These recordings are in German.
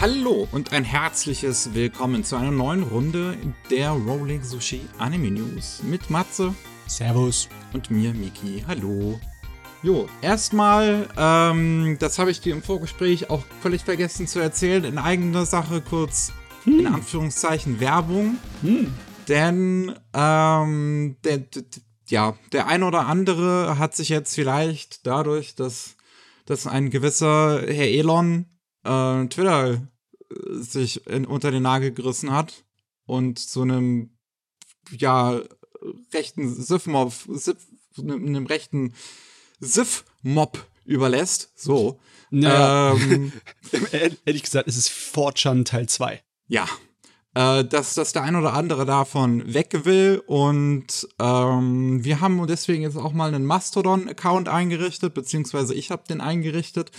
Hallo und ein herzliches Willkommen zu einer neuen Runde der Rolling Sushi Anime News mit Matze. Servus. Und mir, Miki. Hallo. Jo, erstmal, ähm, das habe ich dir im Vorgespräch auch völlig vergessen zu erzählen, in eigener Sache kurz, hm. in Anführungszeichen, Werbung. Hm. Denn, ähm, der, der, ja, der ein oder andere hat sich jetzt vielleicht dadurch, dass, dass ein gewisser Herr Elon äh, Twitter äh, sich in, unter den Nagel gerissen hat und zu einem, ja, rechten Sif-Mob, Sif, einem rechten Sif-Mob überlässt. So. Ja. Ähm, Ehrlich gesagt, es ist Fortran Teil 2. Ja. Äh, dass, dass der ein oder andere davon weg will und ähm, wir haben deswegen jetzt auch mal einen Mastodon-Account eingerichtet, beziehungsweise ich habe den eingerichtet.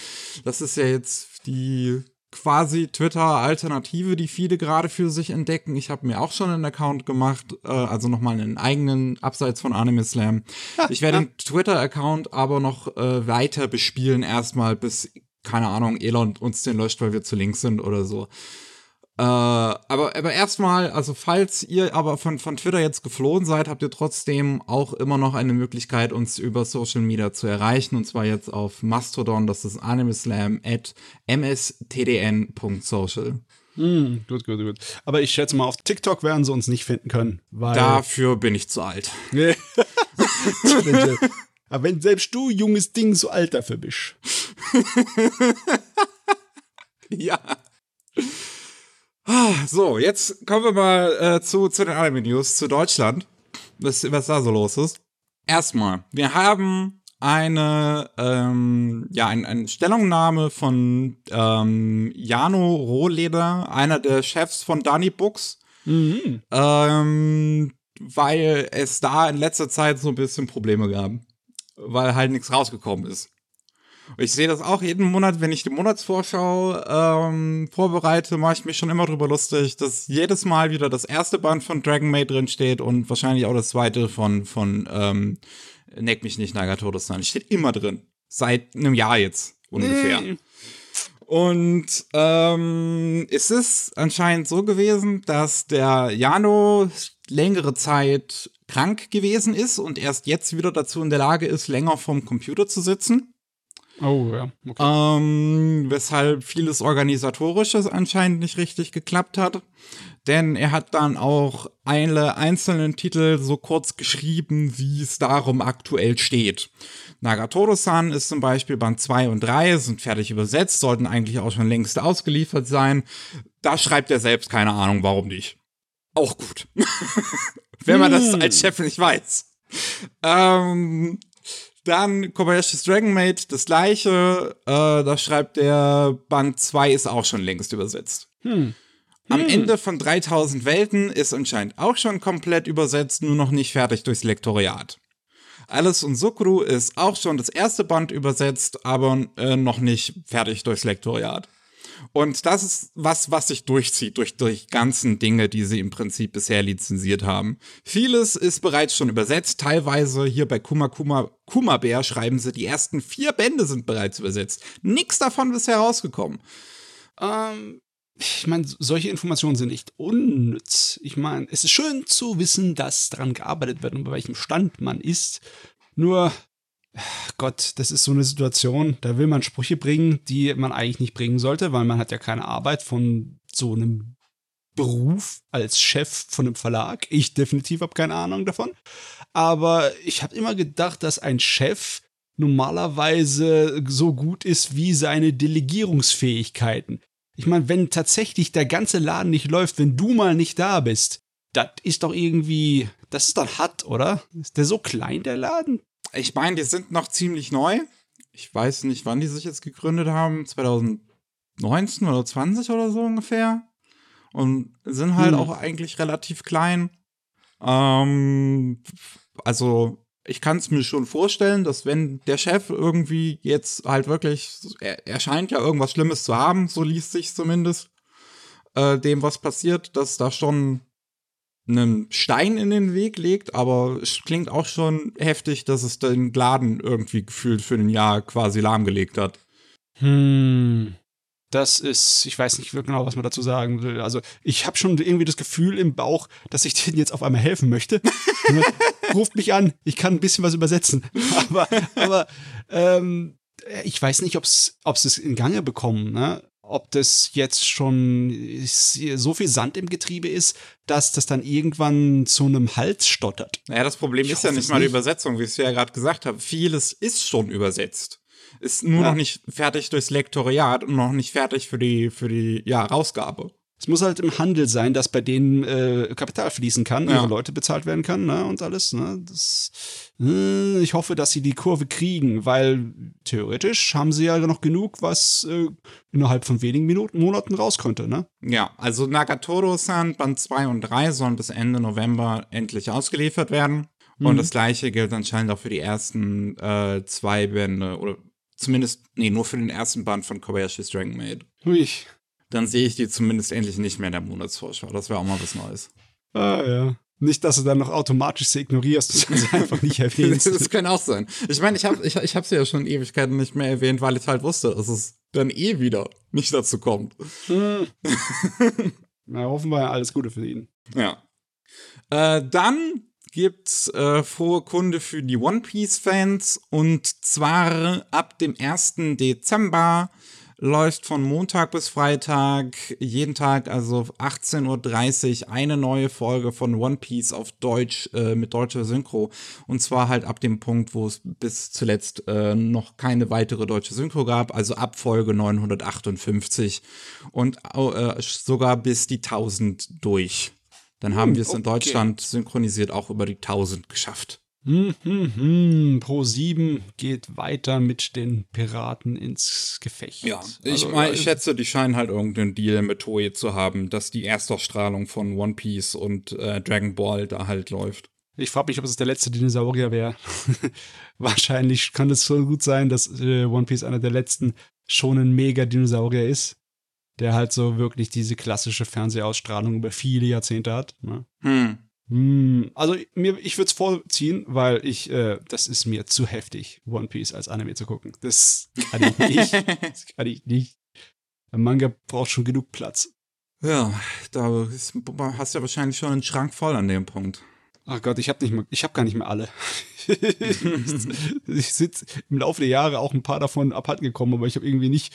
Das ist ja jetzt die quasi Twitter-Alternative, die viele gerade für sich entdecken. Ich habe mir auch schon einen Account gemacht, äh, also nochmal einen eigenen, abseits von Anime Slam. Ich werde den Twitter-Account aber noch äh, weiter bespielen, erstmal bis, keine Ahnung, Elon uns den löscht, weil wir zu links sind oder so. Äh, aber, aber erstmal, also falls ihr aber von, von Twitter jetzt geflohen seid, habt ihr trotzdem auch immer noch eine Möglichkeit, uns über Social Media zu erreichen. Und zwar jetzt auf Mastodon, das ist animeslam at mstdn.social. Mm, gut, gut, gut. Aber ich schätze mal, auf TikTok werden sie uns nicht finden können. Weil Dafür bin ich zu alt. Aber wenn selbst du, junges Ding, so alt dafür bist. ja. So, jetzt kommen wir mal äh, zu, zu den Anime-News, zu Deutschland. Was, was da so los ist. Erstmal, wir haben eine, ähm, ja, ein, eine Stellungnahme von ähm, Jano Rohleder, einer der Chefs von Danny Books. Mhm. Ähm, weil es da in letzter Zeit so ein bisschen Probleme gab. Weil halt nichts rausgekommen ist. Ich sehe das auch jeden Monat, wenn ich die Monatsvorschau ähm, vorbereite, mache ich mich schon immer drüber lustig, dass jedes Mal wieder das erste Band von Dragon Maid drin steht und wahrscheinlich auch das zweite von, von ähm, Neck mich nicht, Nagatodo-san. Steht immer drin. Seit einem Jahr jetzt ungefähr. Mm. Und ähm, es ist anscheinend so gewesen, dass der Jano längere Zeit krank gewesen ist und erst jetzt wieder dazu in der Lage ist, länger vom Computer zu sitzen. Oh, ja. Okay. Ähm, weshalb vieles Organisatorisches anscheinend nicht richtig geklappt hat. Denn er hat dann auch alle einzelnen Titel so kurz geschrieben, wie es darum aktuell steht. Nagatoro-san ist zum Beispiel Band 2 und 3, sind fertig übersetzt, sollten eigentlich auch schon längst ausgeliefert sein. Da schreibt er selbst keine Ahnung, warum nicht. Auch gut. Wenn man das hm. als Chef nicht weiß. Ähm, dann Kobayashi's Dragon Maid, das gleiche. Äh, da schreibt der Band 2 ist auch schon längst übersetzt. Hm. Am hm. Ende von 3000 Welten ist anscheinend auch schon komplett übersetzt, nur noch nicht fertig durchs Lektoriat. Alice und Sukru ist auch schon das erste Band übersetzt, aber äh, noch nicht fertig durchs Lektoriat. Und das ist was, was sich durchzieht durch die ganzen Dinge, die sie im Prinzip bisher lizenziert haben. Vieles ist bereits schon übersetzt. Teilweise hier bei Kuma Kuma Kuma Bär schreiben sie, die ersten vier Bände sind bereits übersetzt. Nichts davon ist herausgekommen. Ähm, ich meine, solche Informationen sind nicht unnütz. Ich meine, es ist schön zu wissen, dass daran gearbeitet wird und bei welchem Stand man ist. Nur Gott, das ist so eine Situation, da will man Sprüche bringen, die man eigentlich nicht bringen sollte, weil man hat ja keine Arbeit von so einem Beruf als Chef von einem Verlag. Ich definitiv habe keine Ahnung davon. Aber ich habe immer gedacht, dass ein Chef normalerweise so gut ist wie seine Delegierungsfähigkeiten. Ich meine, wenn tatsächlich der ganze Laden nicht läuft, wenn du mal nicht da bist, das ist doch irgendwie, das ist doch hart, oder? Ist der so klein, der Laden? Ich meine, die sind noch ziemlich neu. Ich weiß nicht, wann die sich jetzt gegründet haben. 2019 oder 20 oder so ungefähr. Und sind halt hm. auch eigentlich relativ klein. Ähm, also, ich kann es mir schon vorstellen, dass wenn der Chef irgendwie jetzt halt wirklich, er, er scheint ja irgendwas Schlimmes zu haben, so liest sich zumindest, äh, dem was passiert, dass da schon einen Stein in den Weg legt, aber es klingt auch schon heftig, dass es den Laden irgendwie gefühlt für ein Jahr quasi lahmgelegt hat. Hm. Das ist, ich weiß nicht genau, was man dazu sagen will. Also ich habe schon irgendwie das Gefühl im Bauch, dass ich denen jetzt auf einmal helfen möchte. Ruft mich an, ich kann ein bisschen was übersetzen. Aber, aber ähm, ich weiß nicht, ob es es in Gange bekommen. Ne? Ob das jetzt schon so viel Sand im Getriebe ist, dass das dann irgendwann zu einem Hals stottert. Naja, das Problem ich ist ja nicht mal die Übersetzung, wie ich es ja gerade gesagt habe. Vieles ist schon übersetzt. Ist nur ja. noch nicht fertig durchs Lektoriat und noch nicht fertig für die, für die ja, Rausgabe. Es muss halt im Handel sein, dass bei denen äh, Kapital fließen kann, ja. ihre Leute bezahlt werden kann ne, und alles. Ne? Das, äh, ich hoffe, dass sie die Kurve kriegen, weil theoretisch haben sie ja noch genug, was äh, innerhalb von wenigen Minuten, Monaten raus könnte. Ne? Ja, also Nagatoro-san Band 2 und 3 sollen bis Ende November endlich ausgeliefert werden. Mhm. Und das gleiche gilt anscheinend auch für die ersten äh, zwei Bände oder zumindest, nee, nur für den ersten Band von Kobayashi's Dragon Maid. Ui dann sehe ich die zumindest endlich nicht mehr in der Monatsvorschau. Das wäre auch mal was Neues. Ah, ja. Nicht, dass du dann noch automatisch sie ignorierst und sie einfach nicht erwähnst. das kann auch sein. Ich meine, ich habe ich, ich hab sie ja schon Ewigkeiten nicht mehr erwähnt, weil ich halt wusste, dass es dann eh wieder nicht dazu kommt. Hm. Na, hoffen wir alles Gute für ihn. Ja. Äh, dann gibt's äh, frohe Kunde für die One Piece Fans und zwar ab dem 1. Dezember läuft von Montag bis Freitag jeden Tag, also 18.30 Uhr, eine neue Folge von One Piece auf Deutsch äh, mit deutscher Synchro. Und zwar halt ab dem Punkt, wo es bis zuletzt äh, noch keine weitere deutsche Synchro gab, also ab Folge 958 und äh, sogar bis die 1000 durch. Dann haben hm, wir es okay. in Deutschland synchronisiert auch über die 1000 geschafft. Hm, hm, hm. Pro 7 geht weiter mit den Piraten ins Gefecht. Ja, ich, also, mein, ich schätze, die scheinen halt irgendeinen Deal mit Toei zu haben, dass die Erstausstrahlung von One Piece und äh, Dragon Ball da halt läuft. Ich frage mich, ob es der letzte Dinosaurier wäre. Wahrscheinlich kann es so gut sein, dass äh, One Piece einer der letzten schon ein Mega-Dinosaurier ist, der halt so wirklich diese klassische Fernsehausstrahlung über viele Jahrzehnte hat. Ne? Hm. Hm, also mir, ich würde es vorziehen, weil ich, äh, das ist mir zu heftig, One Piece als Anime zu gucken. Das kann ich nicht. das kann ich nicht. Ein Manga braucht schon genug Platz. Ja, da ist, hast du ja wahrscheinlich schon einen Schrank voll an dem Punkt. Ach Gott, ich habe nicht mehr, ich habe gar nicht mehr alle. ich sitze im Laufe der Jahre auch ein paar davon abhanden gekommen, aber ich habe irgendwie nicht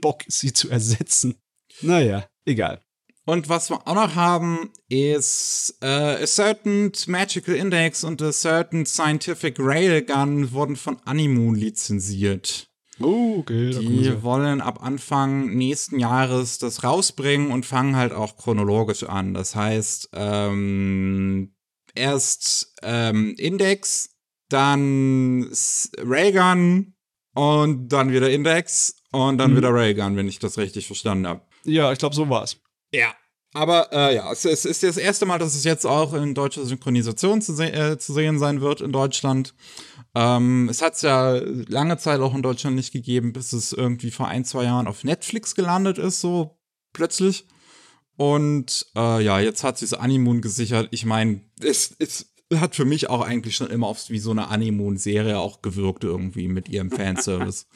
Bock, sie zu ersetzen. Naja, egal. Und was wir auch noch haben, ist äh, A Certain Magical Index und A Certain Scientific Railgun wurden von Animoon lizenziert. Oh, okay. Die wollen ab Anfang nächsten Jahres das rausbringen und fangen halt auch chronologisch an. Das heißt, ähm, erst ähm, Index, dann Railgun und dann wieder Index und dann mhm. wieder Railgun, wenn ich das richtig verstanden habe. Ja, ich glaube, so war's. Ja. Aber äh, ja, es, es, ist das erste Mal, dass es jetzt auch in deutscher Synchronisation zu, se äh, zu sehen sein wird in Deutschland. Ähm, es hat es ja lange Zeit auch in Deutschland nicht gegeben, bis es irgendwie vor ein, zwei Jahren auf Netflix gelandet ist, so plötzlich. Und äh, ja, jetzt hat sich Animoon gesichert. Ich meine, es, es hat für mich auch eigentlich schon immer auf wie so eine Animoon-Serie auch gewirkt irgendwie mit ihrem Fanservice.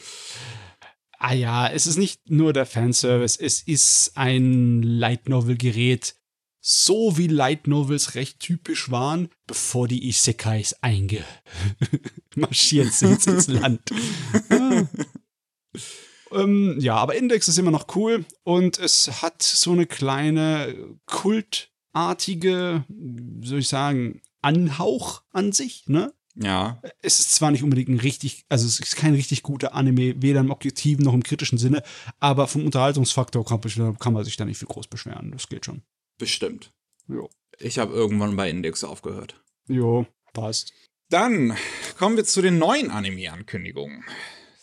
Ah ja, es ist nicht nur der Fanservice, es ist ein Light Novel Gerät, so wie Light Novels recht typisch waren, bevor die Isekais eingemarschiert sind ins Land. ähm, ja, aber Index ist immer noch cool und es hat so eine kleine kultartige, soll ich sagen, Anhauch an sich, ne? Ja. Es ist zwar nicht unbedingt ein richtig, also es ist kein richtig guter Anime, weder im objektiven noch im kritischen Sinne, aber vom Unterhaltungsfaktor kann, kann man sich da nicht viel groß beschweren. Das geht schon. Bestimmt. Jo. Ich habe irgendwann bei Index aufgehört. Jo, passt. Dann kommen wir zu den neuen Anime-Ankündigungen.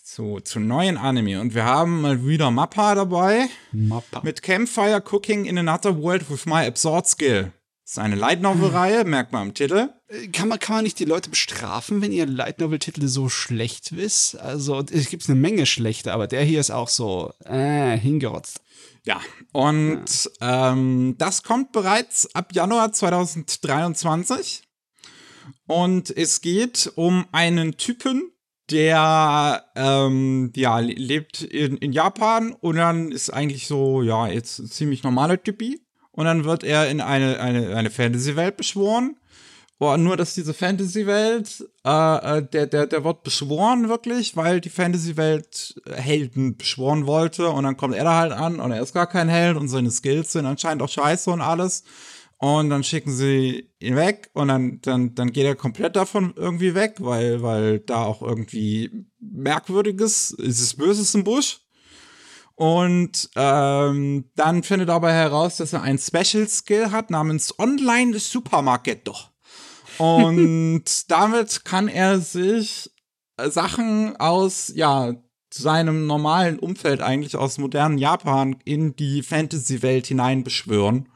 Zu, zu neuen Anime. Und wir haben mal wieder Mappa dabei. Mappa. Mit Campfire Cooking in Another World with My Absurd Skill. Das ist eine Light Novel-Reihe, merkt man am Titel. Äh, kann man, kann man nicht die Leute bestrafen, wenn ihr Light Novel-Titel so schlecht wisst? Also, es gibt eine Menge schlechte, aber der hier ist auch so, äh, hingerotzt. Ja, und ja. Ähm, das kommt bereits ab Januar 2023. Und es geht um einen Typen, der ähm, ja, lebt in, in Japan und dann ist eigentlich so, ja, jetzt ein ziemlich normaler Typi. Und dann wird er in eine, eine, eine Fantasy-Welt beschworen. Boah, nur, dass diese Fantasy-Welt, äh, äh, der, der, der wird beschworen wirklich, weil die Fantasy-Welt Helden beschworen wollte. Und dann kommt er da halt an und er ist gar kein Held und seine Skills sind anscheinend auch scheiße und alles. Und dann schicken sie ihn weg und dann, dann, dann geht er komplett davon irgendwie weg, weil, weil da auch irgendwie Merkwürdiges, ist es Böses im Busch. Und ähm, dann findet er aber heraus, dass er ein Special Skill hat namens Online Supermarket doch. Und damit kann er sich Sachen aus, ja, seinem normalen Umfeld eigentlich aus modernen Japan in die Fantasy-Welt hinein beschwören.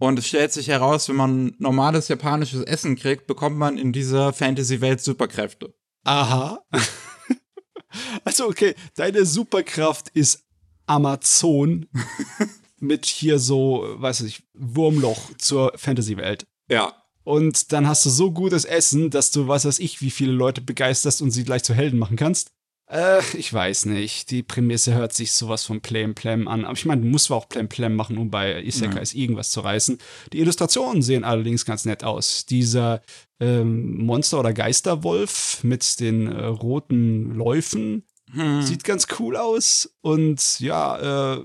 Und es stellt sich heraus, wenn man normales japanisches Essen kriegt, bekommt man in dieser Fantasy-Welt Superkräfte. Aha. also, okay, deine Superkraft ist Amazon mit hier so, weiß ich, Wurmloch zur Fantasy-Welt. Ja. Und dann hast du so gutes Essen, dass du, was weiß ich, wie viele Leute begeisterst und sie gleich zu Helden machen kannst. Äh, ich weiß nicht. Die Prämisse hört sich sowas von Plem Plem an. Aber ich meine, du musst zwar auch Plem Plem machen, um bei Isekais ja. irgendwas zu reißen. Die Illustrationen sehen allerdings ganz nett aus. Dieser ähm, Monster- oder Geisterwolf mit den äh, roten Läufen hm. sieht ganz cool aus. Und ja, äh,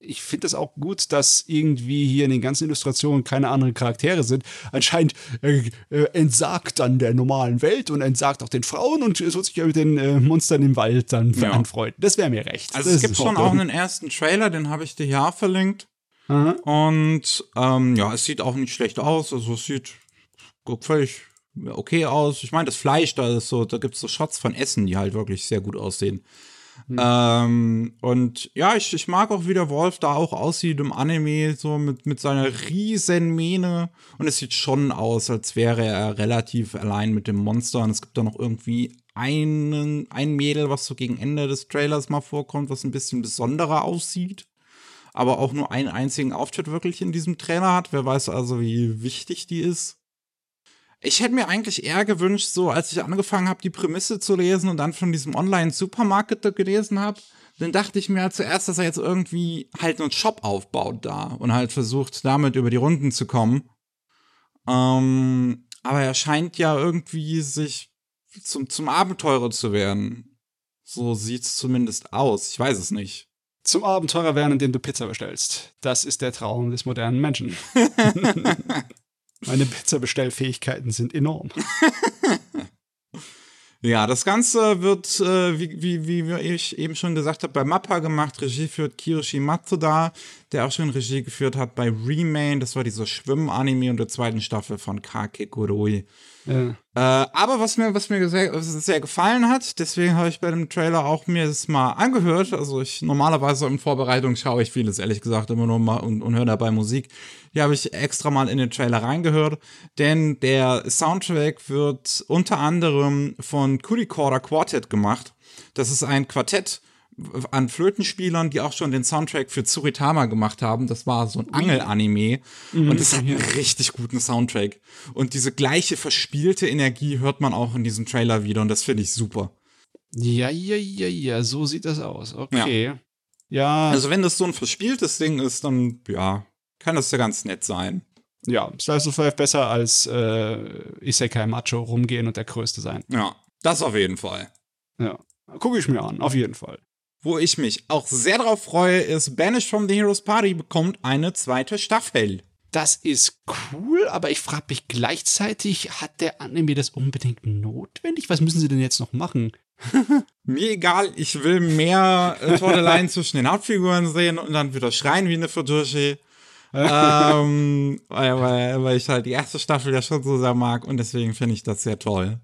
ich finde es auch gut, dass irgendwie hier in den ganzen Illustrationen keine anderen Charaktere sind. Anscheinend äh, äh, entsagt dann der normalen Welt und entsagt auch den Frauen und soll sich ja mit den äh, Monstern im Wald dann ja. anfreunden. Das wäre mir recht. Also das es gibt schon auch einen ersten Trailer, den habe ich dir ja verlinkt. Aha. Und ähm, ja, es sieht auch nicht schlecht aus. Also es sieht völlig okay aus. Ich meine, das Fleisch, da ist so, da gibt es so Shots von Essen, die halt wirklich sehr gut aussehen. Mhm. Ähm, und ja, ich, ich mag auch, wie der Wolf da auch aussieht im Anime, so mit, mit seiner riesen Mähne. Und es sieht schon aus, als wäre er relativ allein mit dem Monster. Und es gibt da noch irgendwie einen, ein Mädel, was so gegen Ende des Trailers mal vorkommt, was ein bisschen besonderer aussieht. Aber auch nur einen einzigen Auftritt wirklich in diesem Trailer hat. Wer weiß also, wie wichtig die ist. Ich hätte mir eigentlich eher gewünscht, so als ich angefangen habe, die Prämisse zu lesen und dann von diesem Online-Supermarket gelesen habe, dann dachte ich mir halt zuerst, dass er jetzt irgendwie halt einen Shop aufbaut da und halt versucht, damit über die Runden zu kommen. Ähm, aber er scheint ja irgendwie sich zum, zum Abenteurer zu werden. So sieht's zumindest aus. Ich weiß es nicht. Zum Abenteurer werden, indem du Pizza bestellst. Das ist der Traum des modernen Menschen. Meine Pizza-Bestellfähigkeiten sind enorm. ja, das Ganze wird, äh, wie, wie, wie ich eben schon gesagt habe, bei Mappa gemacht. Regie führt Kiyoshi Matsuda, der auch schon Regie geführt hat bei Remain. Das war dieser Schwimmen-Anime und der zweiten Staffel von Kake. Ja. Äh, aber was mir, was mir sehr, sehr gefallen hat, deswegen habe ich bei dem Trailer auch mir das mal angehört. Also ich normalerweise in Vorbereitung schaue ich vieles, ehrlich gesagt, immer nur mal und, und höre dabei Musik. Hier habe ich extra mal in den Trailer reingehört, denn der Soundtrack wird unter anderem von Kurikorda Quartet gemacht. Das ist ein Quartett an Flötenspielern, die auch schon den Soundtrack für Tsuritama gemacht haben. Das war so ein Angel-Anime. Mhm. Und es hat einen richtig guten Soundtrack. Und diese gleiche verspielte Energie hört man auch in diesem Trailer wieder. Und das finde ich super. Ja, ja, ja, ja, so sieht das aus. Okay. Ja. ja. Also, wenn das so ein verspieltes Ding ist, dann, ja, kann das ja ganz nett sein. Ja, Slice of Life besser als äh, Isekai Macho rumgehen und der Größte sein. Ja, das auf jeden Fall. Ja, gucke ich mir an, auf jeden Fall. Wo ich mich auch sehr drauf freue, ist Banished from the Heroes Party bekommt eine zweite Staffel. Das ist cool, aber ich frage mich gleichzeitig, hat der Anime das unbedingt notwendig? Was müssen sie denn jetzt noch machen? Mir egal, ich will mehr äh, Tordeleien zwischen den Hauptfiguren sehen und dann wieder schreien wie eine Fujoshi. ähm, weil, weil, weil ich halt die erste Staffel ja schon so sehr mag und deswegen finde ich das sehr toll.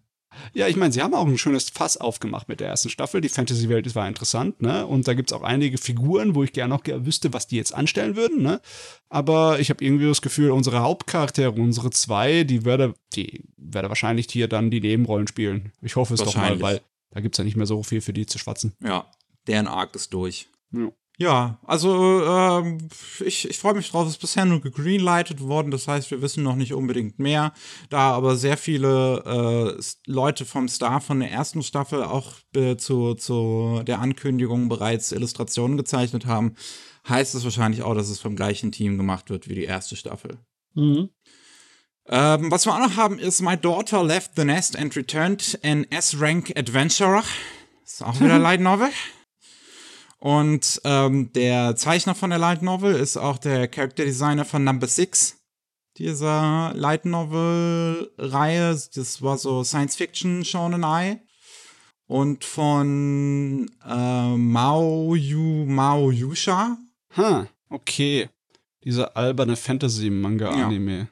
Ja, ich meine, sie haben auch ein schönes Fass aufgemacht mit der ersten Staffel. Die Fantasy-Welt war interessant, ne? Und da gibt es auch einige Figuren, wo ich gerne noch wüsste, was die jetzt anstellen würden, ne? Aber ich habe irgendwie das Gefühl, unsere Hauptcharaktere, unsere zwei, die werde, die werde wahrscheinlich hier dann die Nebenrollen spielen. Ich hoffe es doch mal, weil da gibt es ja nicht mehr so viel für die zu schwatzen. Ja, deren Arc ist durch. Ja. Ja, also ähm, ich, ich freue mich drauf, es ist bisher nur gegreenlightet worden, das heißt, wir wissen noch nicht unbedingt mehr. Da aber sehr viele äh, Leute vom Star von der ersten Staffel auch äh, zu, zu der Ankündigung bereits Illustrationen gezeichnet haben, heißt es wahrscheinlich auch, dass es vom gleichen Team gemacht wird wie die erste Staffel. Mhm. Ähm, was wir auch noch haben, ist My Daughter Left the Nest and Returned an S-Rank Adventurer. Ist auch wieder Light Novel. Und ähm, der Zeichner von der Light Novel ist auch der Character Designer von Number Six dieser Light Novel Reihe. Das war so Science Fiction Shonen Eye. Und von äh, Mao Yu Mao Yusha. Ha, okay. Dieser alberne Fantasy-Manga-Anime. Ja.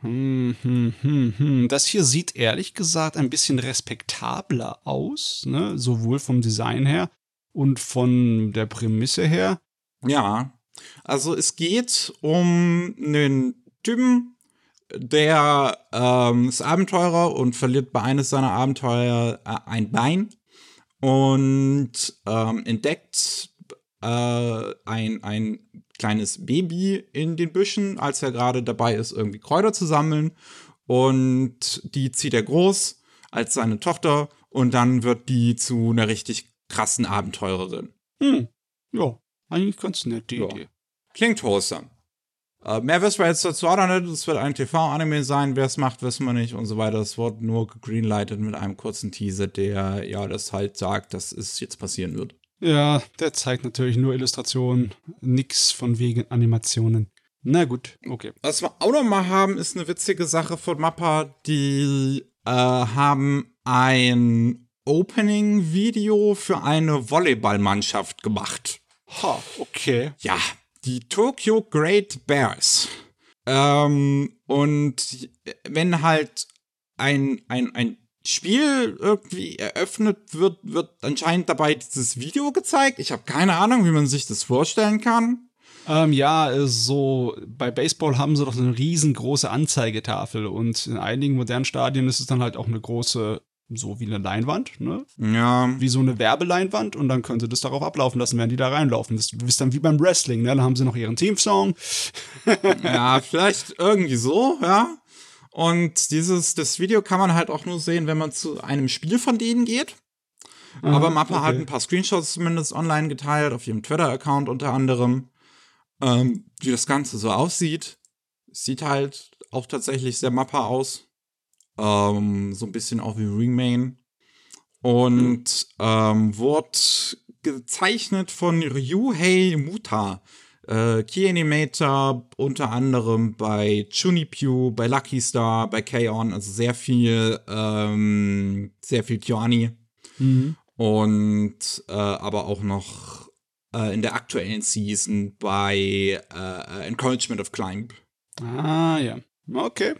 Hm, hm, hm, hm. Das hier sieht ehrlich gesagt ein bisschen respektabler aus, ne? sowohl vom Design her und von der Prämisse her? Ja, also es geht um einen Typen, der ähm, ist Abenteurer und verliert bei eines seiner Abenteuer äh, ein Bein und ähm, entdeckt äh, ein, ein kleines Baby in den Büschen, als er gerade dabei ist, irgendwie Kräuter zu sammeln. Und die zieht er groß als seine Tochter und dann wird die zu einer richtig krassen Abenteurerin. Hm. Ja, eigentlich ganz nett, die ja. Idee. Klingt wholesome. Äh, mehr wissen wir jetzt dazu auch noch nicht. Es wird ein TV-Anime sein. Wer es macht, wissen wir nicht und so weiter. Es wird nur gegreenlightet mit einem kurzen Teaser, der ja das halt sagt, dass es jetzt passieren wird. Ja, der zeigt natürlich nur Illustrationen, nix von wegen Animationen. Na gut, okay. Was wir auch noch mal haben, ist eine witzige Sache von Mappa. Die äh, haben ein Opening-Video für eine Volleyballmannschaft gemacht. Ha, okay. Ja, die Tokyo Great Bears. Ähm, und wenn halt ein, ein, ein Spiel irgendwie eröffnet wird, wird anscheinend dabei dieses Video gezeigt. Ich habe keine Ahnung, wie man sich das vorstellen kann. Ähm, ja, so bei Baseball haben sie doch eine riesengroße Anzeigetafel und in einigen modernen Stadien ist es dann halt auch eine große so wie eine Leinwand, ne? Ja. Wie so eine Werbeleinwand und dann können sie das darauf ablaufen lassen, während die da reinlaufen. Das ist dann wie beim Wrestling, ne? Dann haben sie noch ihren Teamsong. ja, vielleicht irgendwie so, ja. Und dieses, das Video kann man halt auch nur sehen, wenn man zu einem Spiel von denen geht. Aha, Aber Mappa okay. hat ein paar Screenshots zumindest online geteilt, auf ihrem Twitter-Account unter anderem, ähm, wie das Ganze so aussieht. Sieht halt auch tatsächlich sehr Mappa aus. Ähm, so ein bisschen auch wie Remain. Und ähm, wurde gezeichnet von Ryuhei Muta. Äh, Key Animator unter anderem bei Chunipyu, bei Lucky Star, bei K-On, also sehr viel, ähm, sehr viel Kyoani. Mhm. Und äh, aber auch noch äh, in der aktuellen Season bei äh, Encouragement of Climb. Ah, ja. Okay.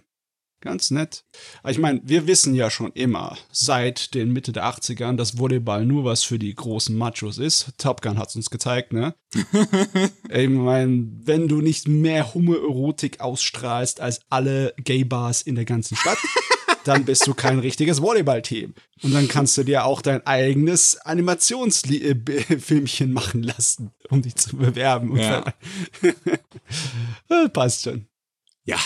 Ganz nett. Ich meine, wir wissen ja schon immer, seit den Mitte der 80ern, dass Volleyball nur was für die großen Machos ist. Top Gun hat es uns gezeigt, ne? ich meine, wenn du nicht mehr Homoerotik ausstrahlst als alle Gay-Bars in der ganzen Stadt, dann bist du kein richtiges Volleyball-Team. Und dann kannst du dir auch dein eigenes Animationsfilmchen machen lassen, um dich zu bewerben. Ja. Passt schon. Ja,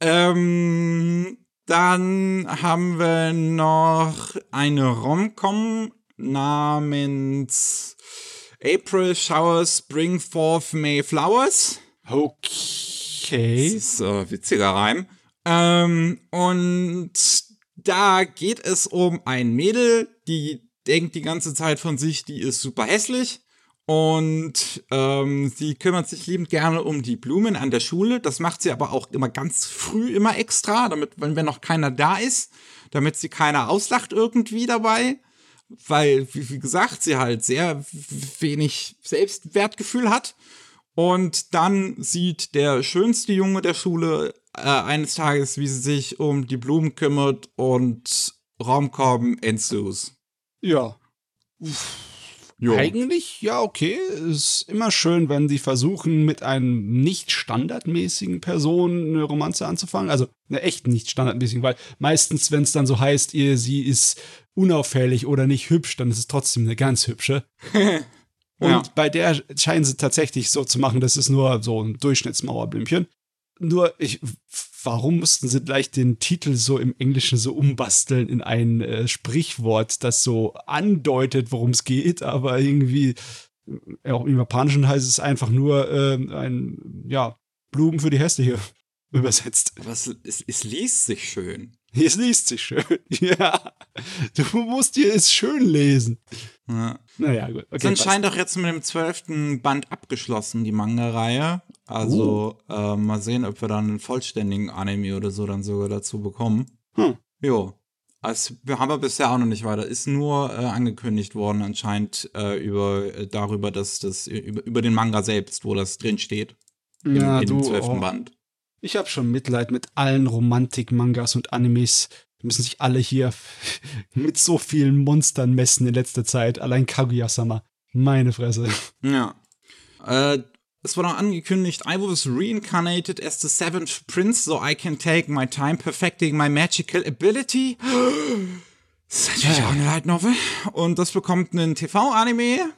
ähm, dann haben wir noch eine Romcom namens April Showers Bring Forth May Flowers. Okay. Das ist ein witziger Reim. Ähm, und da geht es um ein Mädel, die denkt die ganze Zeit von sich, die ist super hässlich. Und ähm, sie kümmert sich liebend gerne um die Blumen an der Schule. Das macht sie aber auch immer ganz früh immer extra, damit, wenn, wenn noch keiner da ist, damit sie keiner auslacht irgendwie dabei. Weil, wie, wie gesagt, sie halt sehr wenig Selbstwertgefühl hat. Und dann sieht der schönste Junge der Schule äh, eines Tages, wie sie sich um die Blumen kümmert und Raumkorben ensues. Ja. Uff. Jo. Eigentlich, ja, okay. Ist immer schön, wenn sie versuchen, mit einem nicht standardmäßigen Person eine Romanze anzufangen. Also eine echt nicht standardmäßigen, weil meistens, wenn es dann so heißt, ihr, sie ist unauffällig oder nicht hübsch, dann ist es trotzdem eine ganz hübsche. Und Ja. bei der scheinen sie tatsächlich so zu machen, das ist nur so ein Durchschnittsmauerblümchen. Nur, ich, warum mussten sie gleich den Titel so im Englischen so umbasteln in ein äh, Sprichwort, das so andeutet, worum es geht, aber irgendwie, äh, auch im Japanischen heißt es einfach nur ähm, ein, ja, Blumen für die Hässliche übersetzt. Aber es, es, es liest sich schön. Es liest sich schön. Ja, du musst dir es schön lesen. Ja. Naja, gut. Okay, anscheinend auch jetzt mit dem zwölften Band abgeschlossen, die Manga-Reihe. Also äh, mal sehen, ob wir dann einen vollständigen Anime oder so dann sogar dazu bekommen. Hm. Jo. Also, wir haben wir bisher auch noch nicht weiter. Ist nur äh, angekündigt worden anscheinend äh, über äh, darüber, dass das über, über den Manga selbst, wo das drin steht. Im, ja, in dem du, zwölften oh, Band. ich habe schon Mitleid mit allen Romantik-Mangas und Animes. Die müssen sich alle hier mit so vielen Monstern messen in letzter Zeit. Allein Kaguya-sama. Meine Fresse. Ja. Äh, es wurde auch angekündigt, I was reincarnated as the seventh prince, so I can take my time perfecting my magical ability. Das ist natürlich auch eine Light Novel. Und das bekommt einen TV-Anime.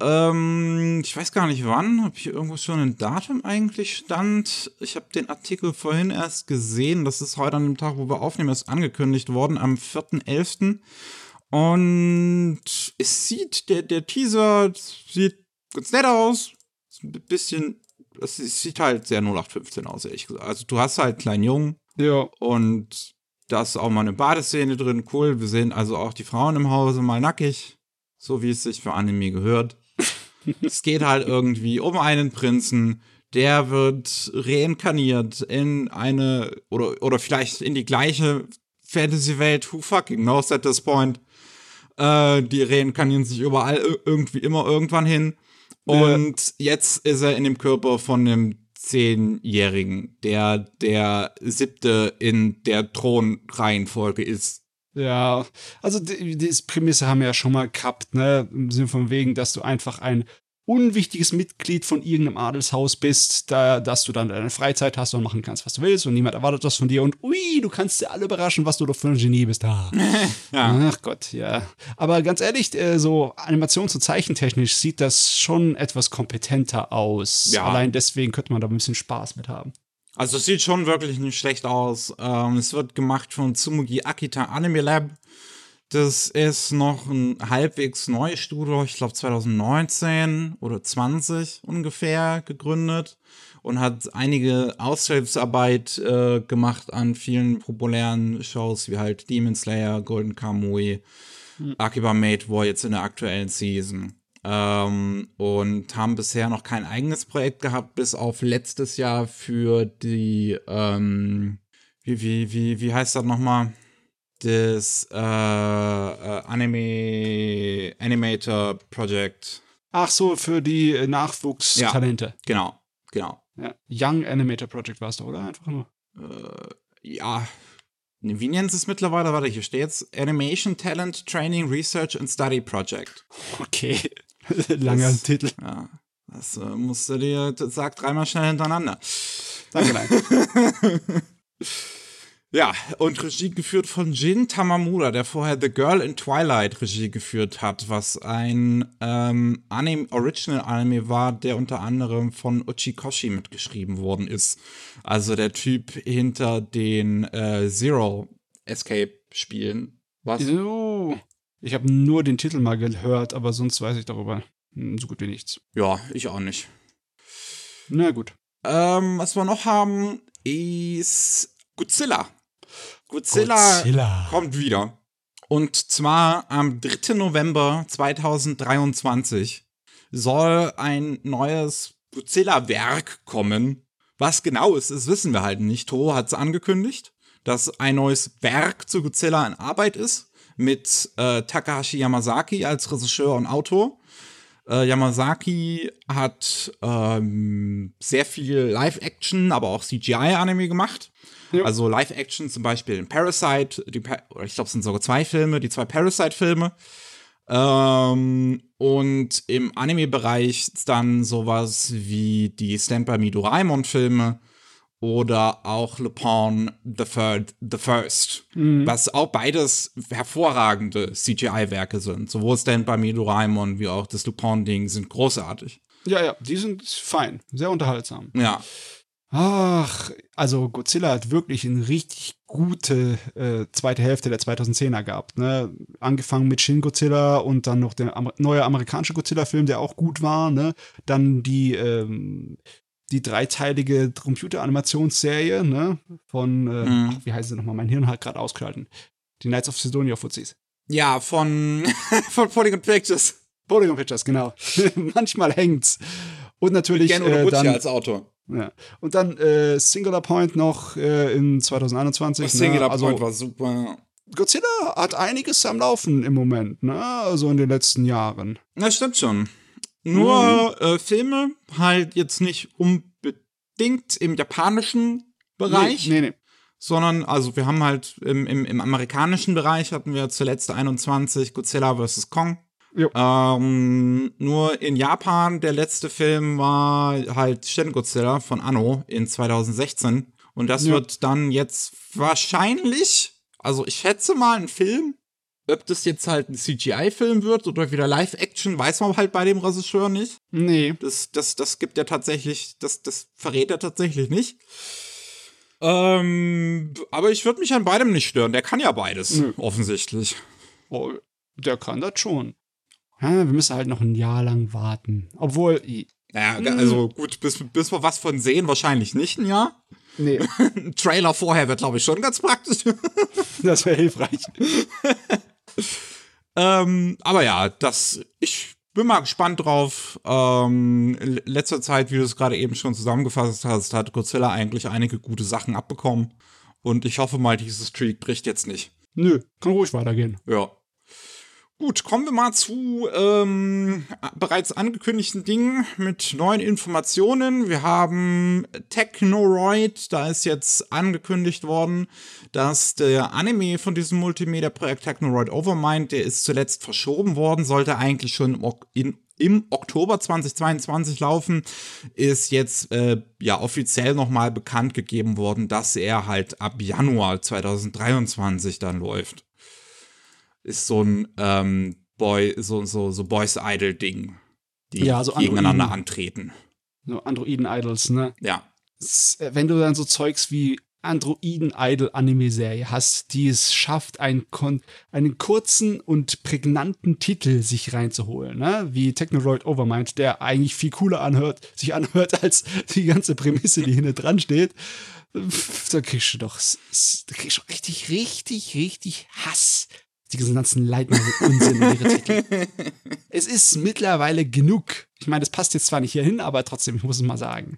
Ähm, ich weiß gar nicht wann. Hab hier irgendwo schon ein Datum eigentlich stand? Ich habe den Artikel vorhin erst gesehen. Das ist heute an dem Tag, wo wir aufnehmen, ist angekündigt worden, am 4.11. Und es sieht, der, der Teaser sieht ganz nett aus. Ein bisschen, es sieht halt sehr 0815 aus, ehrlich gesagt. Also du hast halt einen kleinen Jungen Ja. und da ist auch mal eine Badeszene drin. Cool, wir sehen also auch die Frauen im Hause mal nackig. So wie es sich für Anime gehört. es geht halt irgendwie um einen Prinzen, der wird reinkarniert in eine, oder, oder vielleicht in die gleiche Fantasy-Welt. Who fucking knows at this point? Äh, die reinkarnieren sich überall ir- irgendwie immer irgendwann hin. Und jetzt ist er in dem Körper von einem Zehnjährigen, der der siebte in der Thronreihenfolge ist. Ja, also die, die Prämisse haben wir ja schon mal gehabt, ne? Im Sinne von wegen, dass du einfach ein unwichtiges Mitglied von irgendeinem Adelshaus bist, da, dass du dann deine Freizeit hast und machen kannst, was du willst und niemand erwartet was von dir und ui, du kannst sie alle überraschen, was du doch für ein Genie bist. Ah. Ja. Ach Gott, ja. Aber ganz ehrlich, äh, so animations- und zeichentechnisch sieht das schon etwas kompetenter aus. Ja. Allein deswegen könnte man da ein bisschen Spaß mit haben. Also es sieht schon wirklich nicht schlecht aus. Ähm, es wird gemacht von Tsumugi Akita Anime Lab. Das ist noch ein halbwegs neues Studio, ich glaube 2019 oder 20 ungefähr gegründet und hat einige Aushilfsarbeit äh, gemacht an vielen populären Shows wie halt Demon Slayer, Golden Kamui, Akiba Made War jetzt in der aktuellen Season. Ähm, und haben bisher noch kein eigenes Projekt gehabt, bis auf letztes Jahr für die, ähm, wie, wie, wie, wie heißt das nochmal? Das äh, äh, Anime Animator Project. Ach so, für die äh, Nachwuchstalente. Genau, genau. Ja. Young Animator Project war es doch, oder? Einfach nur. Ja. Wie nennen sie es mittlerweile? Warte, hier steht's. Animation Talent Training Research and Study Project. Okay. Langer Das- Titel. Ja. Das äh, musst du dir, das sag dreimal schnell hintereinander. Danke, nein. Ja, und Regie geführt von Jin Tamamura, der vorher The Girl in Twilight Regie geführt hat, was ein ähm, Anime, Original Anime war, der unter anderem von Uchikoshi mitgeschrieben worden ist. Also der Typ hinter den äh, Zero Escape Spielen. Was? So. Ich habe nur den Titel mal gehört, aber sonst weiß ich darüber hm, so gut wie nichts. Ja, ich auch nicht. Na gut. Ähm, was wir noch haben, ist Godzilla. Godzilla, Godzilla. kommt wieder. Und zwar am 3. November 2023 soll ein neues Godzilla-Werk kommen. Was genau ist, das wissen wir halt nicht. Toho hat es angekündigt, dass ein neues Werk zu Godzilla in Arbeit ist. Mit äh, Takahashi Yamazaki als Regisseur und Autor. Äh, Yamazaki hat ähm, sehr viel Live-Action, aber auch CGI-Anime gemacht. Ja. Also Live-Action zum Beispiel in Parasite, die ich glaube, es sind sogar zwei Filme, die zwei Parasite-Filme. Ähm, und im Anime-Bereich dann sowas wie die By Me Doraemon-Filme oder auch Lupin the, Third, the First, was auch beides hervorragende CGI-Werke sind. Sowohl Stand by Me Doraemon wie auch das Lupin-Ding sind großartig. Ja, ja, die sind fein, sehr unterhaltsam. Ja, Ach, also Godzilla hat wirklich eine richtig gute äh, zweite Hälfte der 2010er gehabt. Ne? Angefangen mit Shin Godzilla und dann noch der Amer neue amerikanische Godzilla-Film, der auch gut war. Ne? Dann die, ähm, die dreiteilige Computeranimationsserie ne? von, äh, Mhm. ach, wie heißt sie nochmal? Mein Hirn hat gerade ausgeschalten. Die Knights of Sidonia Fuzis. ja von, von Polygon Pictures. Polygon Pictures, genau. Manchmal hängt's. Und natürlich Gen äh, Urobuchi dann, als Autor. ja. und dann äh, Singular Point noch äh, in 2021. Singular ne? also, Point war super. Godzilla hat einiges am Laufen im Moment, ne? Also in den letzten Jahren. Das stimmt schon. Nur äh, Filme halt jetzt nicht unbedingt im japanischen Bereich, Nee, nee, nee. sondern also wir haben halt im, im, im amerikanischen Bereich hatten wir zuletzt 21 Godzilla vs. Kong. Jo. Ähm, nur in Japan, der letzte Film war halt Shin Godzilla von Anno in 2016. Und das Ja. wird dann jetzt wahrscheinlich, also ich schätze mal ein Film. Ob das jetzt halt ein CGI-Film wird oder wieder Live-Action, weiß man halt bei dem Regisseur nicht. Nee. Das, das, das gibt er tatsächlich, das, das verrät er tatsächlich nicht. Ähm, aber ich würde mich an beidem nicht stören. Der kann ja beides, Nö. offensichtlich. Oh, der kann das schon. Wir müssen halt noch ein Jahr lang warten. Obwohl, Naja, Hm. also gut, bis, bis wir was von sehen, wahrscheinlich nicht ein Jahr. nee, Ein Trailer vorher wird, glaube ich, schon ganz praktisch. das wäre hilfreich. ähm, aber ja, das, ich bin mal gespannt drauf. Ähm, in letzter Zeit, wie du es gerade eben schon zusammengefasst hast, hat Godzilla eigentlich einige gute Sachen abbekommen. Und ich hoffe mal, dieses Streak bricht jetzt nicht. Nö, kann ruhig weitergehen. Ja. Gut, kommen wir mal zu ähm, bereits angekündigten Dingen mit neuen Informationen. Wir haben Technoroid, da ist jetzt angekündigt worden, dass der Anime von diesem Multimedia-Projekt Technoroid Overmind, der ist zuletzt verschoben worden, sollte eigentlich schon im, in, im Oktober 2022 laufen, ist jetzt äh, ja offiziell nochmal bekannt gegeben worden, dass er halt ab Januar 2023 dann läuft ist so ein ähm, Boy, so, so, so Boys Idol-Ding, die Ja, so gegeneinander Androiden. antreten. So Androiden-Idols, ne? Ja. Äh, Wenn du dann so Zeugs wie Androiden-Idol-Anime-Serie hast, die es schafft, einen, einen kurzen und prägnanten Titel sich reinzuholen, ne? Wie Technoroid Overmind, der eigentlich viel cooler anhört, sich anhört, als die ganze Prämisse, die hinten dran steht. Da kriegst du doch, da kriegst du richtig, richtig, richtig Hass. Die ganzen Leitner Unsinn in ihre Titel. Es ist mittlerweile genug. Ich meine, das passt jetzt zwar nicht hier hin, aber trotzdem, ich muss es mal sagen.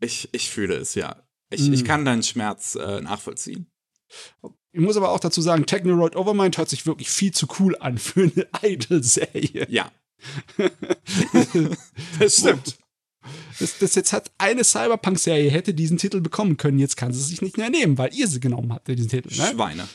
Ich, ich fühle es, ja. Ich, Mm. ich kann deinen Schmerz äh, nachvollziehen. Ich muss aber auch dazu sagen, Technoroid Overmind hört sich wirklich viel zu cool an für eine Idol-Serie. Ja. das stimmt. Das, das jetzt hat eine Cyberpunk-Serie hätte diesen Titel bekommen können, jetzt kann sie sich nicht mehr nehmen, weil ihr sie genommen habt, diesen Titel. Ne? Schweine.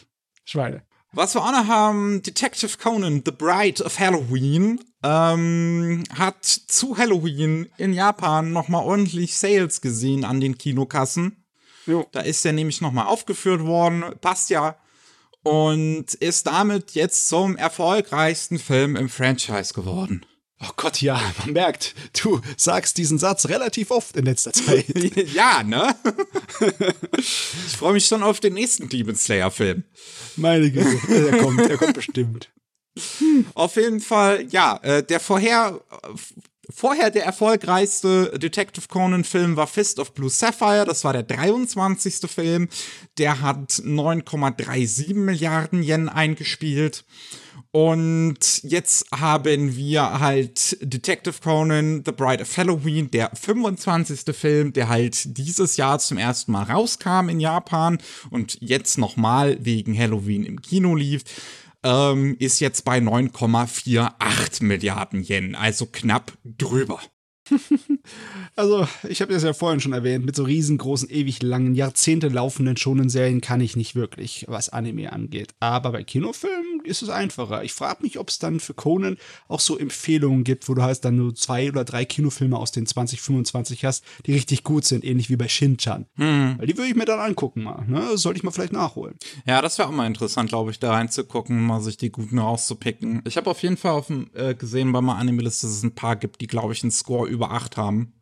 Schweine. Was wir auch noch haben, Detective Conan, The Bride of Halloween, ähm, hat zu Halloween in Japan nochmal ordentlich Sales gesehen an den Kinokassen. Jo. Da ist er nämlich nochmal aufgeführt worden, passt ja. Und ist damit jetzt zum erfolgreichsten Film im Franchise geworden. Oh Gott, ja, man merkt, du sagst diesen Satz relativ oft in letzter Zeit. ja, ne? ich freue mich schon auf den nächsten Demon Slayer-Film. Meine Güte, der kommt, der kommt bestimmt. Auf jeden Fall, ja, äh, der vorher, vorher der erfolgreichste Detective Conan-Film war Fist of Blue Sapphire. Das war der 23. Film. Der hat 9,37 Milliarden Yen eingespielt. Und jetzt haben wir halt Detective Conan, The Bride of Halloween, der 25. Film, der halt dieses Jahr zum ersten Mal rauskam in Japan und jetzt nochmal wegen Halloween im Kino lief ähm, ist jetzt bei 9,48 Milliarden Yen, also knapp drüber. Also, ich habe das ja vorhin schon erwähnt, mit so riesengroßen, ewig langen, Jahrzehnte laufenden schonen Serien kann ich nicht wirklich, was Anime angeht. Aber bei Kinofilmen ist es einfacher. Ich frage mich, ob es dann für Conan auch so Empfehlungen gibt, wo du halt dann nur zwei oder drei Kinofilme aus den 2025 hast, die richtig gut sind, ähnlich wie bei Shin-Chan. Hm. Weil die würde ich mir dann angucken mal. Ne? Sollte ich mal vielleicht nachholen. Ja, das wäre auch mal interessant, glaube ich, da reinzugucken, mal sich die guten rauszupicken. Ich habe auf jeden Fall auf dem, äh, gesehen bei meiner Anime-Liste, dass es ein paar gibt, die, glaube ich, einen Score über 8 haben.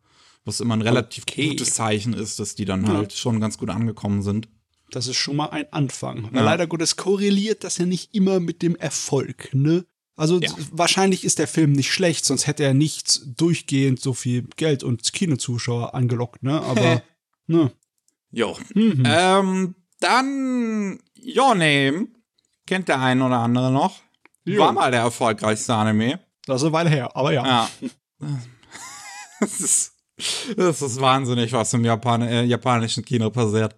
Was immer ein relativ Okay. gutes Zeichen ist, dass die dann Ja. halt schon ganz gut angekommen sind. Das ist schon mal ein Anfang. Ja. leider Gottes korreliert das ja nicht immer mit dem Erfolg, ne? Also Ja. wahrscheinlich ist der Film nicht schlecht, sonst hätte er nicht durchgehend so viel Geld und Kinozuschauer angelockt, ne? Aber, ne? Jo. Mhm. Ähm, dann Your Name. Kennt der ein oder andere noch? Jo. War mal der erfolgreichste Anime. Das ist eine Weile her, aber ja. Ja. das, ist, das ist wahnsinnig, was im Japan äh, japanischen Kino passiert.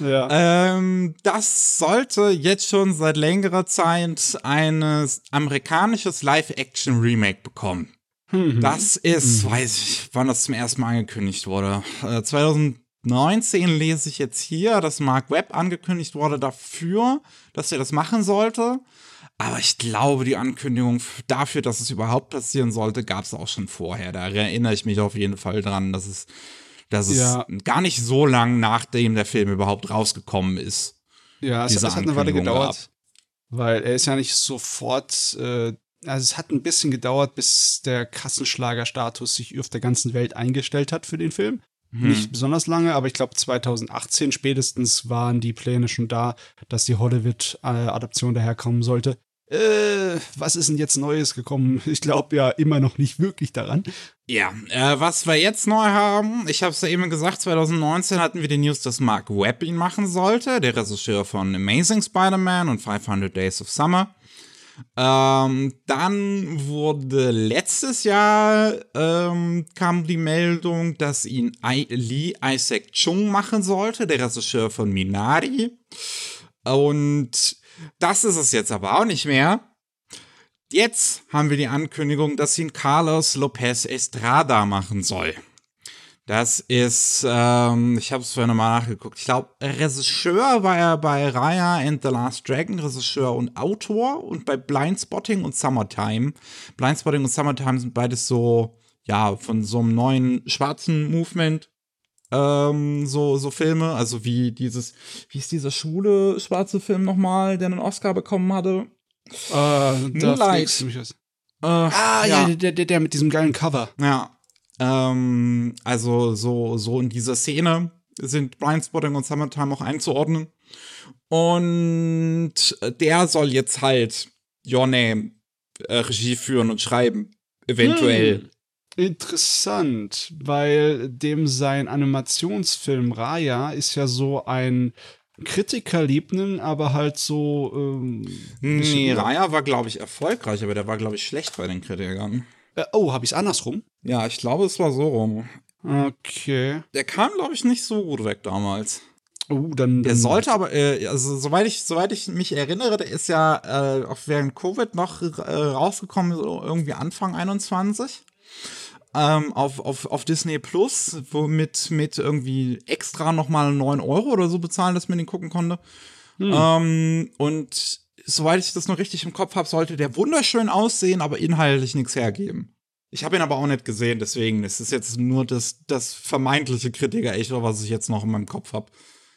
Ja. Ähm, das sollte jetzt schon seit längerer Zeit ein amerikanisches Live-Action-Remake bekommen. Mhm. Das ist, weiß ich, wann das zum ersten Mal angekündigt wurde. Äh, 2019 lese ich jetzt hier, dass Mark Webb angekündigt wurde dafür, dass er das machen sollte. Aber ich glaube, die Ankündigung dafür, dass es überhaupt passieren sollte, gab es auch schon vorher. Da erinnere ich mich auf jeden Fall dran, dass es, dass es Ja. gar nicht so lang nachdem der Film überhaupt rausgekommen ist. Ja, es, es hat eine Weile gedauert. Weil er ist ja nicht sofort, äh, also es hat ein bisschen gedauert, bis der Kassenschlagerstatus sich auf der ganzen Welt eingestellt hat für den Film. Hm. Nicht besonders lange, aber ich glaube 2018 spätestens waren die Pläne schon da, dass die Hollywood-Adaption daherkommen sollte. Äh, was ist denn jetzt Neues gekommen? Ich glaube ja immer noch nicht wirklich daran. Ja, äh, was wir jetzt neu haben, ich habe es ja eben gesagt, 2019 hatten wir die News, dass Mark Webb ihn machen sollte, der Regisseur von Amazing Spider-Man und 500 Days of Summer. Ähm, dann wurde letztes Jahr ähm, kam die Meldung, dass ihn I Lee Isaac Chung machen sollte, der Regisseur von Minari. Und das ist es jetzt aber auch nicht mehr. Jetzt haben wir die Ankündigung, dass ihn Carlos Lopez Estrada machen soll. Das ist, ähm, ich habe es vorhin nochmal nachgeguckt. Ich glaube, Regisseur war er bei Raya and the Last Dragon, Regisseur und Autor und bei Blindspotting und Summertime. Blindspotting und Summertime sind beides so, ja, von so einem neuen schwarzen Movement. Ähm, so, so Filme, also wie dieses, wie ist dieser schwule schwarze Film nochmal, der einen Oscar bekommen hatte? Äh, Moonlight. Äh, Ah, ja, der, der, der mit diesem geilen Cover. Ja. Ähm, also so, so in dieser Szene sind Blindspotting und Summertime auch einzuordnen. Und der soll jetzt halt Your Name äh, Regie führen und schreiben. Eventuell. Hm. Interessant, weil dem sein Animationsfilm Raya ist ja so ein Kritikerliebnen, aber halt so. Ähm, Nee, Raya war, glaube ich, erfolgreich, aber der war, glaube ich, schlecht bei den Kritikern. Äh, oh, hab ich's andersrum? Ja, ich glaube, es war so rum. Okay. Der kam, glaube ich, nicht so gut weg damals. Oh, dann. Der sollte aber, äh, also soweit ich, soweit ich mich erinnere, der ist ja äh, auch während Covid noch äh, rausgekommen, so irgendwie Anfang 21. Ähm, auf, auf, auf Disney Plus, womit mit irgendwie extra nochmal 9 Euro oder so bezahlen, dass man den gucken konnte. Ähm, und soweit ich das noch richtig im Kopf habe, sollte der wunderschön aussehen, aber inhaltlich nichts hergeben. Ich habe ihn aber auch nicht gesehen, deswegen ist es jetzt nur das, das vermeintliche Kritiker-Echo, was ich jetzt noch in meinem Kopf habe.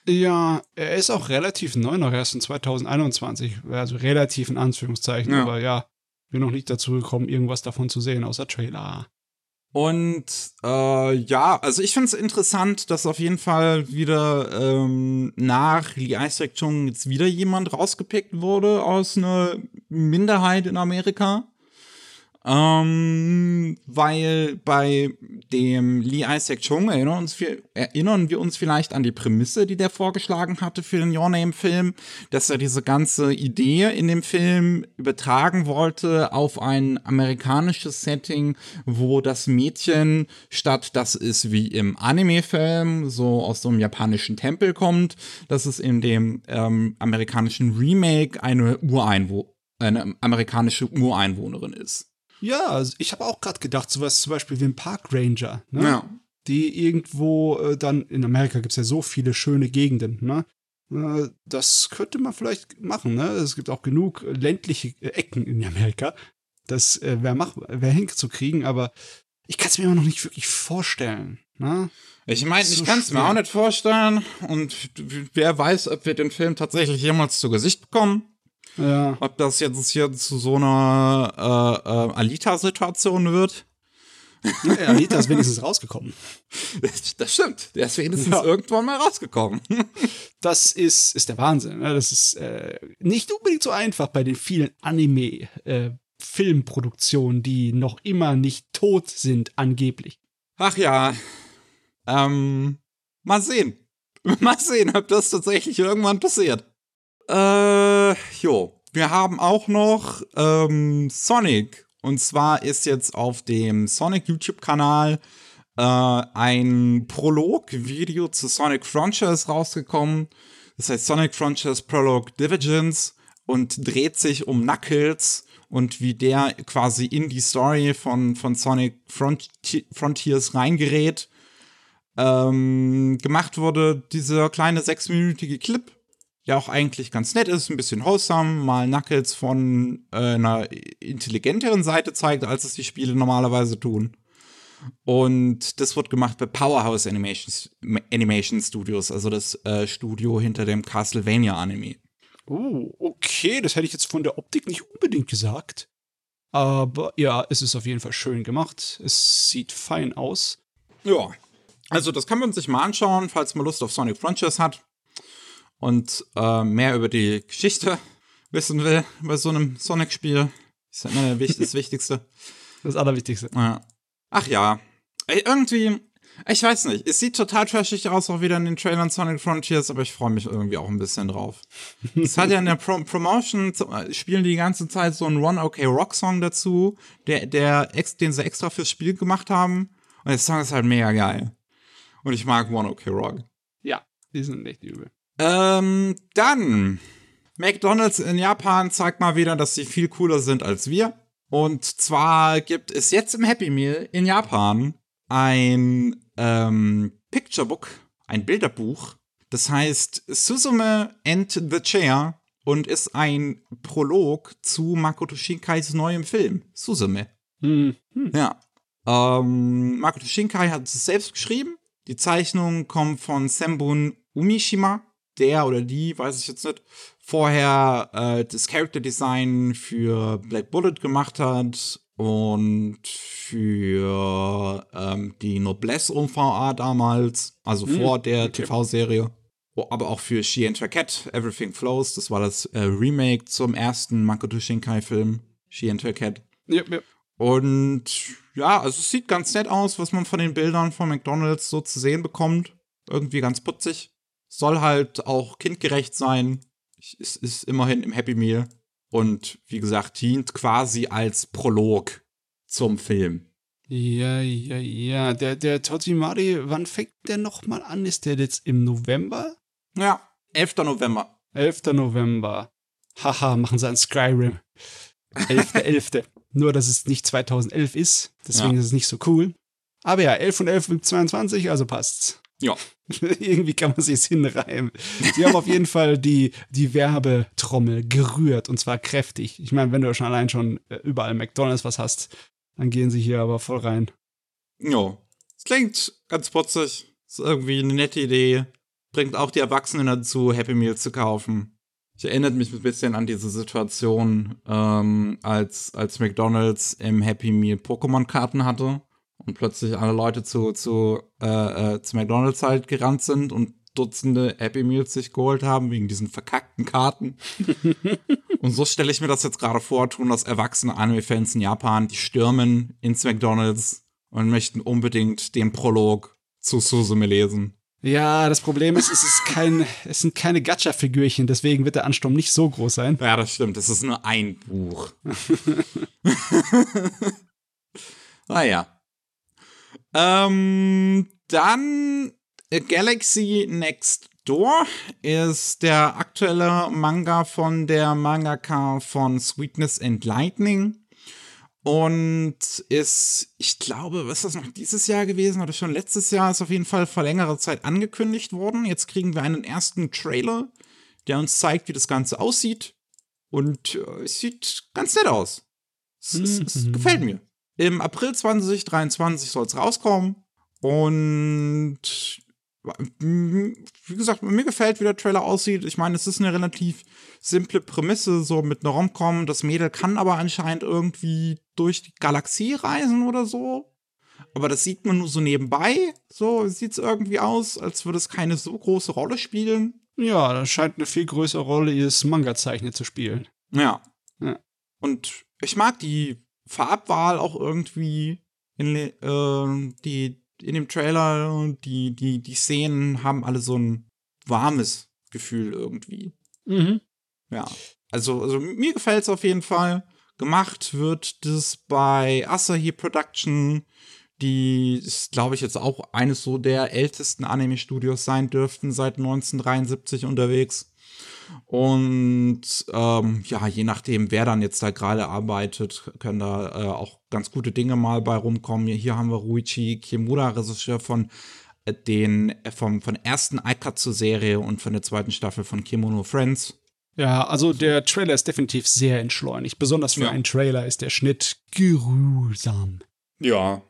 Ja, er ist auch relativ neu noch, erst in 2021. Also relativ in Anführungszeichen, Ja. aber ja, bin noch nicht dazu gekommen, irgendwas davon zu sehen, außer Trailer. Und äh, ja, also ich finde es interessant, dass auf jeden Fall wieder ähm, nach Lee Isaac Chung jetzt wieder jemand rausgepickt wurde aus einer Minderheit in Amerika. Ähm, weil bei dem Lee Isaac Chung erinnern, uns, erinnern wir uns vielleicht an die Prämisse, die der vorgeschlagen hatte für den Your Name-Film, dass er diese ganze Idee in dem Film übertragen wollte auf ein amerikanisches Setting, wo das Mädchen statt dass es wie im Anime-Film so aus so einem japanischen Tempel kommt, dass es in dem ähm, amerikanischen Remake eine Ureinwo eine amerikanische Ureinwohnerin ist. Ja, also ich habe auch gerade gedacht, sowas zum Beispiel wie ein Park Ranger, ne? Ja. die irgendwo äh, dann, in Amerika gibt es ja so viele schöne Gegenden, ne? Äh, Das könnte man vielleicht machen, ne? Es gibt auch genug ländliche äh, Ecken in Amerika, das äh, wäre mach, wär hinzukriegen, aber ich kann es mir immer noch nicht wirklich vorstellen, ne? Ich meine, ich kann es mir auch nicht vorstellen. Und wer weiß, ob wir den Film tatsächlich jemals zu Gesicht bekommen. Ja. Ob das jetzt hier zu so einer äh, äh, Alita-Situation wird. ja Anita ist wenigstens rausgekommen. Das stimmt. Der ist wenigstens Ja. irgendwann mal rausgekommen. Das ist, ist der Wahnsinn. Ne? Das ist äh, nicht unbedingt so einfach bei den vielen Anime-Filmproduktionen, die noch immer nicht tot sind, angeblich. Ach ja. Ähm, mal sehen. Mal sehen, ob das tatsächlich irgendwann passiert. Äh, jo. Wir haben auch noch ähm, Sonic. Und zwar ist jetzt auf dem Sonic YouTube-Kanal äh, ein Prolog-Video zu Sonic Frontiers rausgekommen. Das heißt Sonic Frontiers Prologue Divergence und dreht sich um Knuckles und wie der quasi in die Story von, von Sonic Fronti Frontiers reingerät. Ähm, gemacht wurde dieser kleine sechsminütige Clip, der auch eigentlich ganz nett ist, ein bisschen wholesome, mal Knuckles von äh, einer intelligenteren Seite zeigt, als es die Spiele normalerweise tun. Und das wird gemacht bei Powerhouse Animations, Animation Studios, also das äh, Studio hinter dem Castlevania Anime. Oh, okay, das hätte ich jetzt von der Optik nicht unbedingt gesagt. Aber ja, es ist auf jeden Fall schön gemacht. Es sieht fein aus. Ja, also das kann man sich mal anschauen, falls man Lust auf Sonic Frontiers hat und äh, mehr über die Geschichte wissen will bei so einem Sonic-Spiel. Ist ja immer Wich- das Wichtigste. Das Allerwichtigste. Ja. Ach ja. Ey, irgendwie, ich weiß nicht, es sieht total trashig aus, auch wieder in den Trailern Sonic Frontiers, aber ich freue mich irgendwie auch ein bisschen drauf. Es hat ja in der Pro Promotion, äh, spielen die die ganze Zeit so einen One OK Rock Song dazu, der, der, den sie extra fürs Spiel gemacht haben. Und der Song ist halt mega geil. Und ich mag One OK Rock. Ja, die sind echt übel. Ähm, dann. McDonald's in Japan zeigt mal wieder, dass sie viel cooler sind als wir. Und zwar gibt es jetzt im Happy Meal in Japan ein ähm, Picturebook, ein Bilderbuch. Das heißt Suzume and the Chair und ist ein Prolog zu Makoto Shinkais neuem Film, Suzume. Hm. Hm. Ja. Ähm, Makoto Shinkai hat es selbst geschrieben. Die Zeichnung kommt von Sembun Umishima. Der oder die, weiß ich jetzt nicht, vorher äh, das Character Design für Black Bullet gemacht hat und für ähm, die Noblesse OVA damals, also Hm, vor der okay. TV-Serie. Oh, aber auch für She and Her Cat, Everything Flows. Das war das äh, Remake zum ersten Makoto Shinkai-Film, She and Her Cat. Ja, ja. Und ja, also es sieht ganz nett aus, was man von den Bildern von McDonalds so zu sehen bekommt. Irgendwie ganz putzig. Soll halt auch kindgerecht sein. Es ist immerhin im Happy Meal. Und wie gesagt, dient quasi als Prolog zum Film. Ja, ja, ja. Der, der Totimari, wann fängt der nochmal an? Ist der jetzt im November? Ja, 11. November. 11. November. Haha, machen sie an Skyrim. 11.11. Nur, dass es nicht 2011 ist. Deswegen Ja. ist es nicht so cool. Aber ja, 11 und 11 gibt 22, also passt's. Ja. Irgendwie kann man sich's hinreimen. Sie haben auf jeden Fall die, die Werbetrommel gerührt und zwar kräftig. Ich meine, wenn du schon allein schon äh, überall McDonalds was hast, dann gehen sie hier aber voll rein. Jo. Es klingt ganz putzig. Ist irgendwie eine nette Idee. Bringt auch die Erwachsenen dazu, Happy Meals zu kaufen. Ich erinnert mich ein bisschen an diese Situation, ähm, als, als McDonalds im Happy Meal Pokémon-Karten hatte und plötzlich alle Leute zu, zu, äh, äh, zu McDonalds halt gerannt sind und Dutzende Happy Meals sich geholt haben wegen diesen verkackten Karten. und so stelle ich mir das jetzt gerade vor, tun das erwachsene Anime-Fans in Japan, die stürmen ins McDonalds und möchten unbedingt den Prolog zu Suzume lesen. Ja, das Problem ist, es ist kein, es sind keine Gacha-Figürchen, deswegen wird der Ansturm nicht so groß sein. Ja, das stimmt. Es ist nur ein Buch. naja. Ähm, dann äh, Galaxy Next Door ist der aktuelle Manga von der Mangaka von Sweetness and Lightning. Und ist, ich glaube, was ist das noch dieses Jahr gewesen oder schon letztes Jahr, ist auf jeden Fall vor längerer Zeit angekündigt worden. Jetzt kriegen wir einen ersten Trailer, der uns zeigt, wie das Ganze aussieht. Und äh, es sieht ganz nett aus. Es, es, es gefällt mir. Im April 2023 soll es rauskommen. Und wie gesagt, mir gefällt, wie der Trailer aussieht. Ich meine, es ist eine relativ simple Prämisse, so mit einer Rom-Com. Das Mädel kann aber anscheinend irgendwie durch die Galaxie reisen oder so. Aber das sieht man nur so nebenbei. So sieht es irgendwie aus, als würde es keine so große Rolle spielen. Ja, das scheint eine viel größere Rolle, ihres Manga-Zeichner zu spielen. Ja. Ja. Und ich mag die Farbwahl auch irgendwie in, äh, die, in dem Trailer. und Die, die, die Szenen haben alle so ein warmes Gefühl irgendwie. Mhm. Ja. Also, also mir gefällt es auf jeden Fall. Gemacht wird das bei Asahi Production. Die ist, glaube ich, jetzt auch eines so der ältesten Anime-Studios sein dürften, seit 1973 unterwegs. Und ähm, ja, je nachdem, wer dann jetzt da gerade arbeitet, können da äh, auch ganz gute Dinge mal bei rumkommen. Hier haben wir Ruichi Kimura, Regisseur von äh, den äh, vom von der ersten Aikatsu-Serie und von der zweiten Staffel von Kimono Friends. Ja, also der Trailer ist definitiv sehr entschleunigt. Besonders für Ja. einen Trailer ist der Schnitt geruhsam. Ja.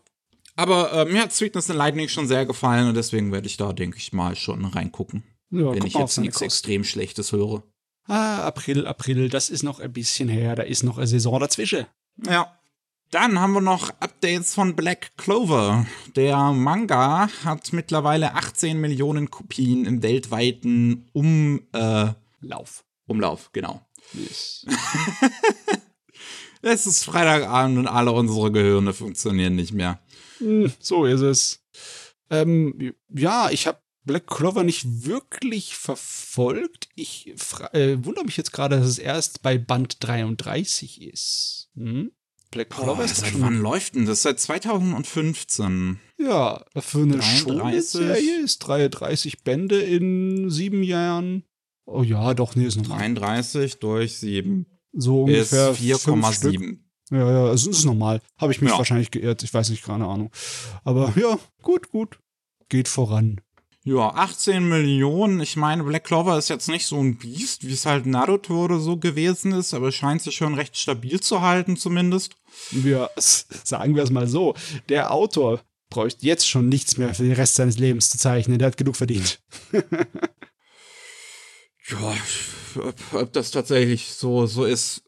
Aber äh, mir hat Sweetness and Lightning schon sehr gefallen und deswegen werde ich da, denke ich mal, schon reingucken. Ja, wenn ich jetzt nichts extrem Schlechtes höre. Ah, April, April, das ist noch ein bisschen her, da ist noch eine Saison dazwischen. Ja. Dann haben wir noch Updates von Black Clover. Der Manga hat mittlerweile 18 Millionen Kopien im weltweiten um, äh, Lauf. Umlauf, genau. Yes. Es ist Freitagabend und alle unsere Gehirne funktionieren nicht mehr. Hm, so ist es. Ähm, ja, ich habe Black Clover nicht wirklich verfolgt. Ich äh, wundere mich jetzt gerade, dass es erst bei Band 33 ist. Hm? Black Clover Boah, ist seit schon wann läuft denn das? Seit 2015. Ja, für eine 33. Shonen-Serie ist 33 Bände in sieben Jahren. Oh ja, doch, nee, ist normal. 33 durch 7 So ist ungefähr fünf Stück. 4,7. Ja, ja, es ist normal. Habe ich mich Ja. wahrscheinlich geirrt. Ich weiß nicht, keine Ahnung. Aber ja, gut, gut. Geht voran. Ja, 18 Millionen. Ich meine, Black Clover ist jetzt nicht so ein Biest, wie es halt Naruto oder so gewesen ist, aber es scheint sich schon recht stabil zu halten, zumindest. Wir s- sagen wir es mal so: Der Autor bräuchte jetzt schon nichts mehr für den Rest seines Lebens zu zeichnen. Der hat genug verdient. Ja, ob, das tatsächlich so, so ist.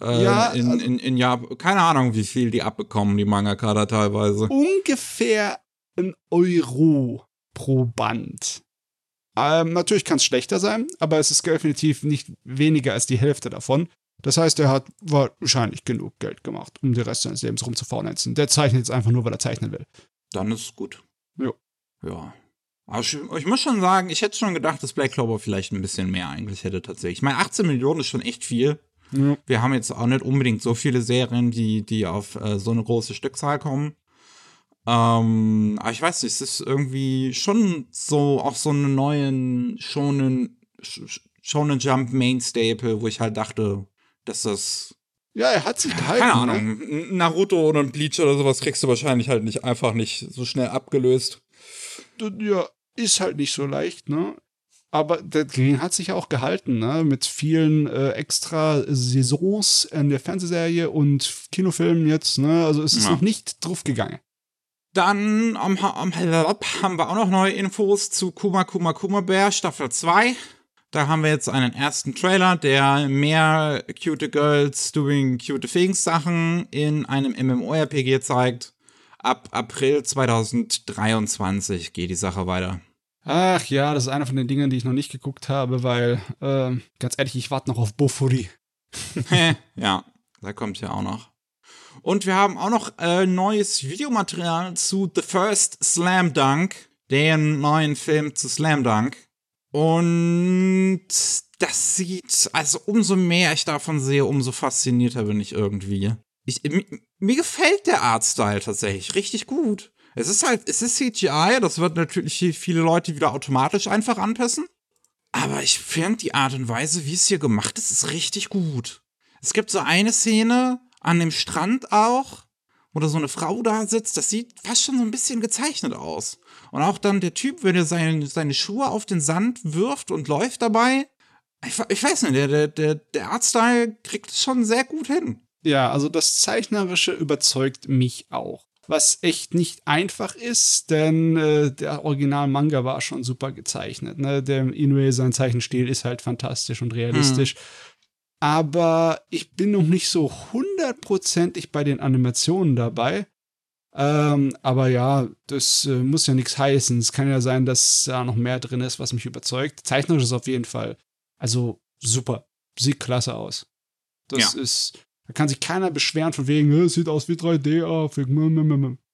Äh, Ja, in, also- in, in Japan. Keine Ahnung, wie viel die abbekommen, die Mangaka da teilweise. Ungefähr ein Euro pro Band. Ähm, natürlich kann es schlechter sein, aber es ist definitiv nicht weniger als die Hälfte davon. Das heißt, er hat wahrscheinlich genug Geld gemacht, um den Rest seines Lebens rumzufaulenzen. Der zeichnet jetzt einfach nur, weil er zeichnen will. Dann ist es gut. Ja. Ja. Aber ich, ich muss schon sagen, ich hätte schon gedacht, dass Black Clover vielleicht ein bisschen mehr eigentlich hätte tatsächlich. Ich meine, 18 Millionen ist schon echt viel. Ja. Wir haben jetzt auch nicht unbedingt so viele Serien, die, die auf äh, so eine große Stückzahl kommen. Ähm, aber ich weiß nicht, es ist irgendwie schon so auch so einen neuen Shonen, Sh- Shonen Jump Main Staple, wo ich halt dachte, dass das Ja, er hat sich gehalten. keine ne? Ahnung, ein Naruto oder ein Bleach oder sowas kriegst du wahrscheinlich halt nicht einfach nicht so schnell abgelöst. Ja, ist halt nicht so leicht, ne? Aber der Green hat sich ja auch gehalten, ne? Mit vielen äh, extra Saisons in der Fernsehserie und Kinofilmen jetzt, ne? Also es ist Ja. noch nicht drauf gegangen. Dann am, am haben wir auch noch neue Infos zu Kuma Kuma Kuma Bear Staffel 2. Da haben wir jetzt einen ersten Trailer, der mehr cute Girls doing cute things Sachen in einem MMORPG zeigt. Ab April 2023 geht die Sache weiter. Ach ja, das ist einer von den Dingen, die ich noch nicht geguckt habe, weil, ähm, ganz ehrlich, ich warte noch auf Bofuri. ja, da kommt ja auch noch. Und wir haben auch noch äh, neues Videomaterial zu The First Slam Dunk, dem neuen Film zu Slam Dunk. Und das sieht, also umso mehr ich davon sehe, umso faszinierter bin ich irgendwie. Ich, mi- mir gefällt der Artstyle tatsächlich richtig gut. Es ist halt, es ist CGI, das wird natürlich viele Leute wieder automatisch einfach anpassen. Aber ich finde die Art und Weise, wie es hier gemacht ist, ist richtig gut. Es gibt so eine Szene, an dem Strand auch, wo da so eine Frau da sitzt, das sieht fast schon so ein bisschen gezeichnet aus. Und auch dann der Typ, wenn er seine, seine Schuhe auf den Sand wirft und läuft dabei. Ich, ich weiß nicht, der, der, der, der Artstyle kriegt es schon sehr gut hin. Ja, also das Zeichnerische überzeugt mich auch. Was echt nicht einfach ist, denn äh, der Original-Manga war schon super gezeichnet. Ne? Der Inoue, sein Zeichenstil ist halt fantastisch und realistisch. Hm. Aber ich bin noch nicht so hundertprozentig bei den Animationen dabei. Ähm, aber ja, das äh, muss ja nichts heißen. Es kann ja sein, dass da noch mehr drin ist, was mich überzeugt. Zeichnerisch ist auf jeden Fall. Also super. Sieht klasse aus. Das ja. ist da kann sich keiner beschweren von wegen, es sieht aus wie 3D. Oh,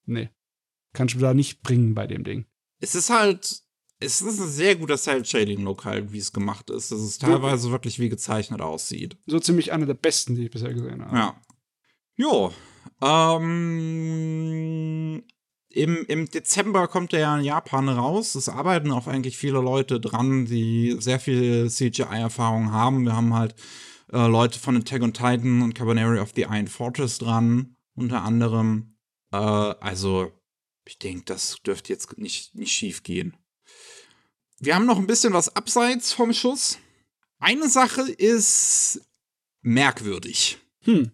nee. Kannst du da nicht bringen bei dem Ding. Es ist halt, es ist ein sehr guter Cell-Shading-Look halt, wie es gemacht ist. Dass es teilweise ja. wirklich wie gezeichnet aussieht. So ziemlich einer der besten, die ich bisher gesehen habe. Ja. Jo. Ähm, im, Im Dezember kommt er ja in Japan raus. Es arbeiten auch eigentlich viele Leute dran, die sehr viel CGI-Erfahrung haben. Wir haben halt äh, Leute von Attack on Titan und Cabaneri of the Iron Fortress dran, unter anderem. Äh, also, ich denke, das dürfte jetzt nicht, nicht schief gehen. Wir haben noch ein bisschen was abseits vom Schuss. Eine Sache ist merkwürdig. Hm.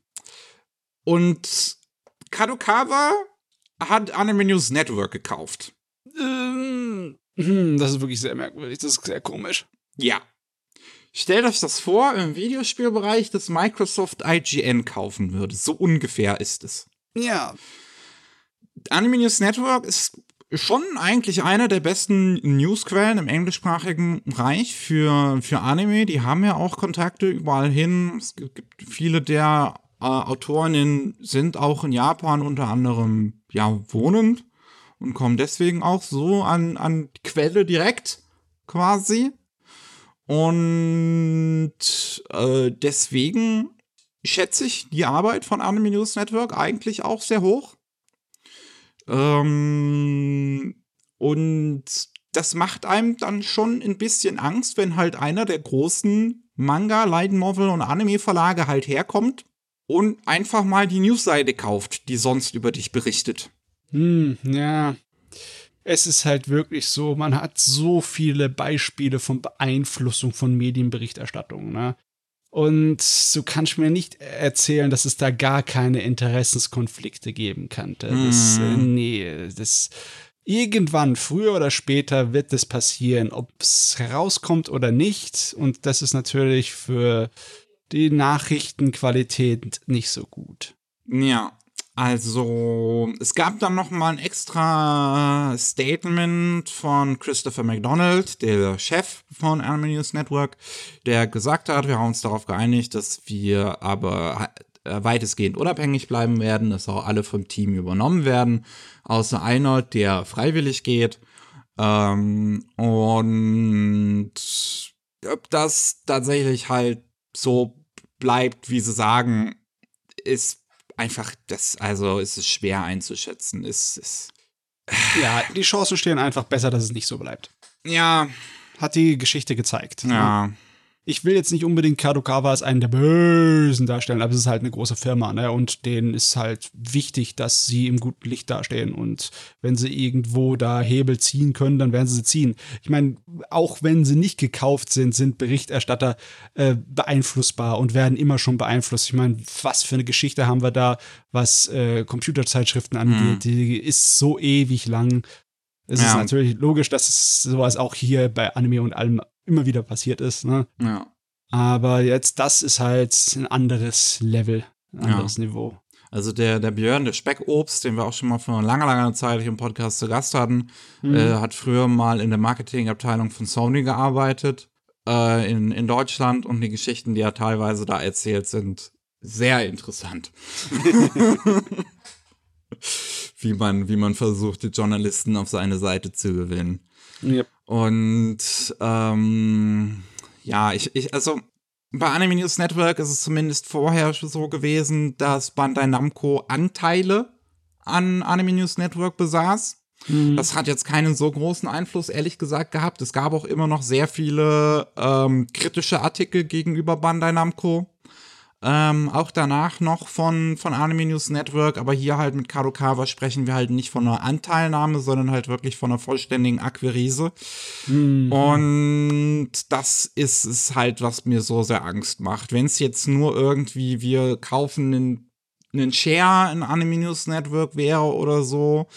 Und Kadokawa hat Anime News Network gekauft. Ähm, hm, das ist wirklich sehr merkwürdig. Das ist sehr komisch. Ja, Stellt euch das vor, im Videospielbereich, dass Microsoft IGN kaufen würde. So ungefähr ist es. Ja. Anime News Network ist schon eigentlich einer der besten Newsquellen im englischsprachigen Bereich für, für Anime. Die haben ja auch Kontakte überall hin. Es gibt viele der äh, Autorinnen sind auch in Japan unter anderem ja wohnend und kommen deswegen auch so an, an die Quelle direkt quasi. Und äh, deswegen schätze ich die Arbeit von Anime News Network eigentlich auch sehr hoch. Ähm, und das macht einem dann schon ein bisschen Angst, wenn halt einer der großen Manga, Light Novel und Anime-Verlage halt herkommt und einfach mal die Newsseite kauft, die sonst über dich berichtet. Hm, ja es ist halt wirklich so, man hat so viele Beispiele von Beeinflussung von Medienberichterstattung, ne? Und so kannst du mir nicht erzählen, dass es da gar keine Interessenskonflikte geben könnte. Mm. Das, mhm. nee, das irgendwann, früher oder später, wird das passieren, ob es herauskommt oder nicht. Und das ist natürlich für die Nachrichtenqualität nicht so gut. Ja, also, es gab dann noch mal ein extra Statement von Christopher McDonald, der Chef von Anime News Network, der gesagt hat, wir haben uns darauf geeinigt, dass wir aber äh, weitestgehend unabhängig bleiben werden, dass auch alle vom Team übernommen werden, außer einer, der freiwillig geht. Ähm, und ob das tatsächlich halt so bleibt, wie sie sagen, ist einfach, das, also es ist schwer einzuschätzen. Es ist. Ja, die Chancen stehen einfach besser, dass es nicht so bleibt. Ja. Hat die Geschichte gezeigt. Ja. Ne? Ich will jetzt nicht unbedingt Kadokawa als einen der Bösen darstellen, aber es ist halt eine große Firma, ne? Und denen ist halt wichtig, dass sie im guten Licht dastehen. Und wenn sie irgendwo da Hebel ziehen können, dann werden sie sie ziehen. Ich meine, auch wenn sie nicht gekauft sind, sind Berichterstatter äh, beeinflussbar und werden immer schon beeinflusst. Ich meine, was für eine Geschichte haben wir da, was äh, Computerzeitschriften angeht? Mhm. Die ist so ewig lang. Es ja. ist natürlich logisch, dass es sowas auch hier bei Anime und allem immer wieder passiert ist. Ne? Ja. Aber jetzt, das ist halt ein anderes Level, ein anderes ja. Niveau. Also der, der Björn, der Speckobst, den wir auch schon mal vor langer, langer Zeit hier im Podcast zu Gast hatten, mhm. äh, hat früher mal in der Marketingabteilung von Sony gearbeitet äh, in, in Deutschland und die Geschichten, die er teilweise da erzählt, sind sehr interessant. wie man, wie man versucht, die Journalisten auf seine Seite zu gewinnen. Yep. Und ähm, ja, ich, ich, also bei Anime News Network ist es zumindest vorher so gewesen, dass Bandai Namco Anteile an Anime News Network besaß. Mhm. Das hat jetzt keinen so großen Einfluss, ehrlich gesagt, gehabt. Es gab auch immer noch sehr viele ähm, kritische Artikel gegenüber Bandai Namco. Ähm, auch danach noch von, von Anime News Network, aber hier halt mit Kadokawa sprechen wir halt nicht von einer Anteilnahme, sondern halt wirklich von einer vollständigen Akquise. Mhm. Und das ist es halt, was mir so sehr Angst macht. Wenn es jetzt nur irgendwie, wir kaufen einen, einen Share in Anime News Network wäre oder so,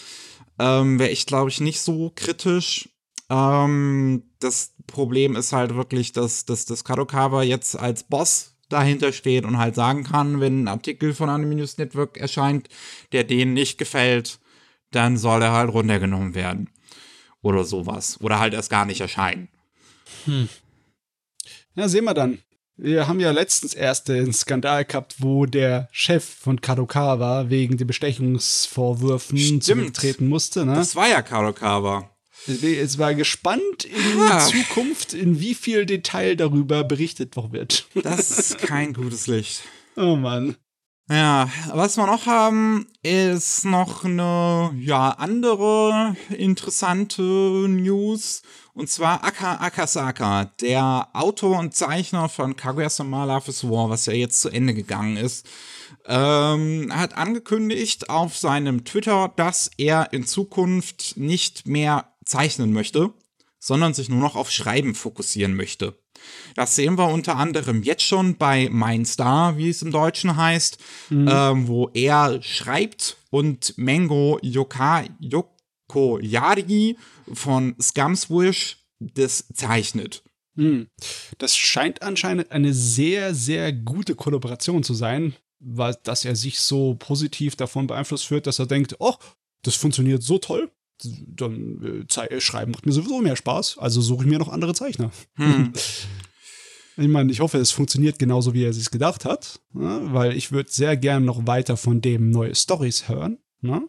ähm, wäre ich, glaube ich, nicht so kritisch. Ähm, das Problem ist halt wirklich, dass, dass das Kadokawa jetzt als Boss dahinter steht und halt sagen kann, wenn ein Artikel von Anime News Network erscheint, der denen nicht gefällt, dann soll er halt runtergenommen werden. Oder sowas. Oder halt erst gar nicht erscheinen. Hm. Ja, sehen wir dann. Wir haben ja letztens erst den Skandal gehabt, wo der Chef von Kadokawa wegen den Bestechungsvorwürfen zurücktreten musste. Ne? Das war ja Kadokawa. Es war gespannt in ah. Zukunft, in wie viel Detail darüber berichtet noch wird. Das ist kein gutes Licht. Oh Mann. Ja, was wir noch haben, ist noch eine ja, andere interessante News. Und zwar Aka Akasaka, der Autor und Zeichner von Kaguya-sama Love is War, was ja jetzt zu Ende gegangen ist, ähm, hat angekündigt auf seinem Twitter, dass er in Zukunft nicht mehr zeichnen möchte, sondern sich nur noch auf Schreiben fokussieren möchte. Das sehen wir unter anderem jetzt schon bei Mein Star, wie es im Deutschen heißt, mhm. ähm, wo er schreibt und Mango Yoka, Yokoyari von Scumswish das zeichnet. Mhm. Das scheint anscheinend eine sehr, sehr gute Kollaboration zu sein, weil dass er sich so positiv davon beeinflusst wird, dass er denkt, oh, das funktioniert so toll, dann äh, schreiben macht mir sowieso mehr Spaß, also suche ich mir noch andere Zeichner. Hm. Ich meine, ich hoffe, es funktioniert genauso, wie er sich gedacht hat, ne? weil ich würde sehr gern noch weiter von dem neue Stories hören. Ne?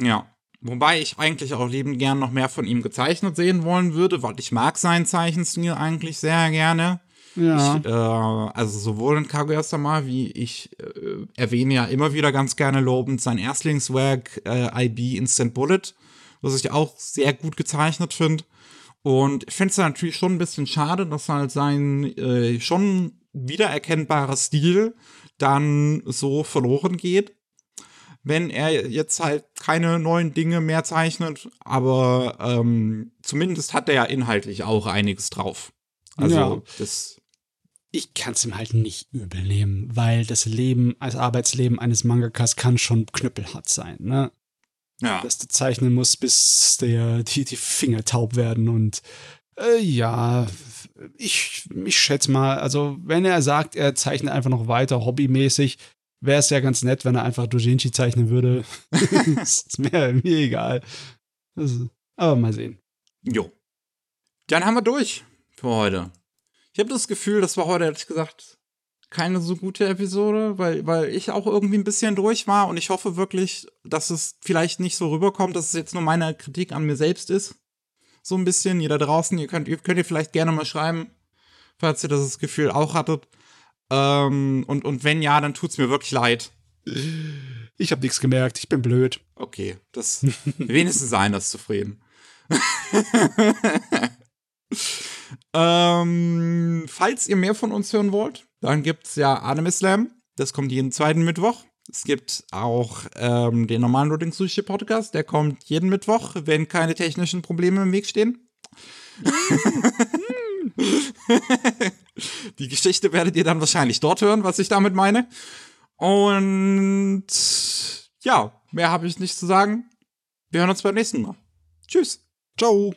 Ja. Wobei ich eigentlich auch liebend gern noch mehr von ihm gezeichnet sehen wollen würde, weil ich mag seinen Zeichenstil eigentlich sehr gerne. Ja. Ich, äh, also sowohl in Kaguya-sama, wie ich äh, erwähne ja immer wieder ganz gerne lobend sein Erstlingswerk äh, IB Instant Bullet was ich auch sehr gut gezeichnet finde. Und ich finde es natürlich schon ein bisschen schade, dass halt sein äh, schon wiedererkennbarer Stil dann so verloren geht, wenn er jetzt halt keine neuen Dinge mehr zeichnet. Aber ähm, zumindest hat er ja inhaltlich auch einiges drauf. Also ja. das. Ich kann es ihm halt nicht übel nehmen, weil das Leben, als Arbeitsleben eines Mangakas kann schon knüppelhart sein. Ne? Ja. dass du zeichnen musst, bis der, die, die Finger taub werden. Und äh, ja, ich, ich schätze mal, also wenn er sagt, er zeichnet einfach noch weiter hobbymäßig, wäre es ja ganz nett, wenn er einfach Dojinshi zeichnen würde. ist mir, mir egal. Also, aber mal sehen. Jo. Dann haben wir durch für heute. Ich habe das Gefühl, das war heute ehrlich gesagt keine so gute Episode, weil, weil ich auch irgendwie ein bisschen durch war und ich hoffe wirklich, dass es vielleicht nicht so rüberkommt, dass es jetzt nur meine Kritik an mir selbst ist. So ein bisschen. Ihr da draußen, ihr könnt, ihr könnt ihr vielleicht gerne mal schreiben, falls ihr das Gefühl auch hattet. Ähm, und, und wenn ja, dann tut's mir wirklich leid. Ich habe nichts gemerkt, ich bin blöd. Okay, das wenigstens einer ist zufrieden. ähm, falls ihr mehr von uns hören wollt, dann gibt es ja Anime Slam. Das kommt jeden zweiten Mittwoch. Es gibt auch ähm, den normalen Loading Sushi Podcast. Der kommt jeden Mittwoch, wenn keine technischen Probleme im Weg stehen. Die Geschichte werdet ihr dann wahrscheinlich dort hören, was ich damit meine. Und ja, mehr habe ich nicht zu sagen. Wir hören uns beim nächsten Mal. Tschüss. Ciao.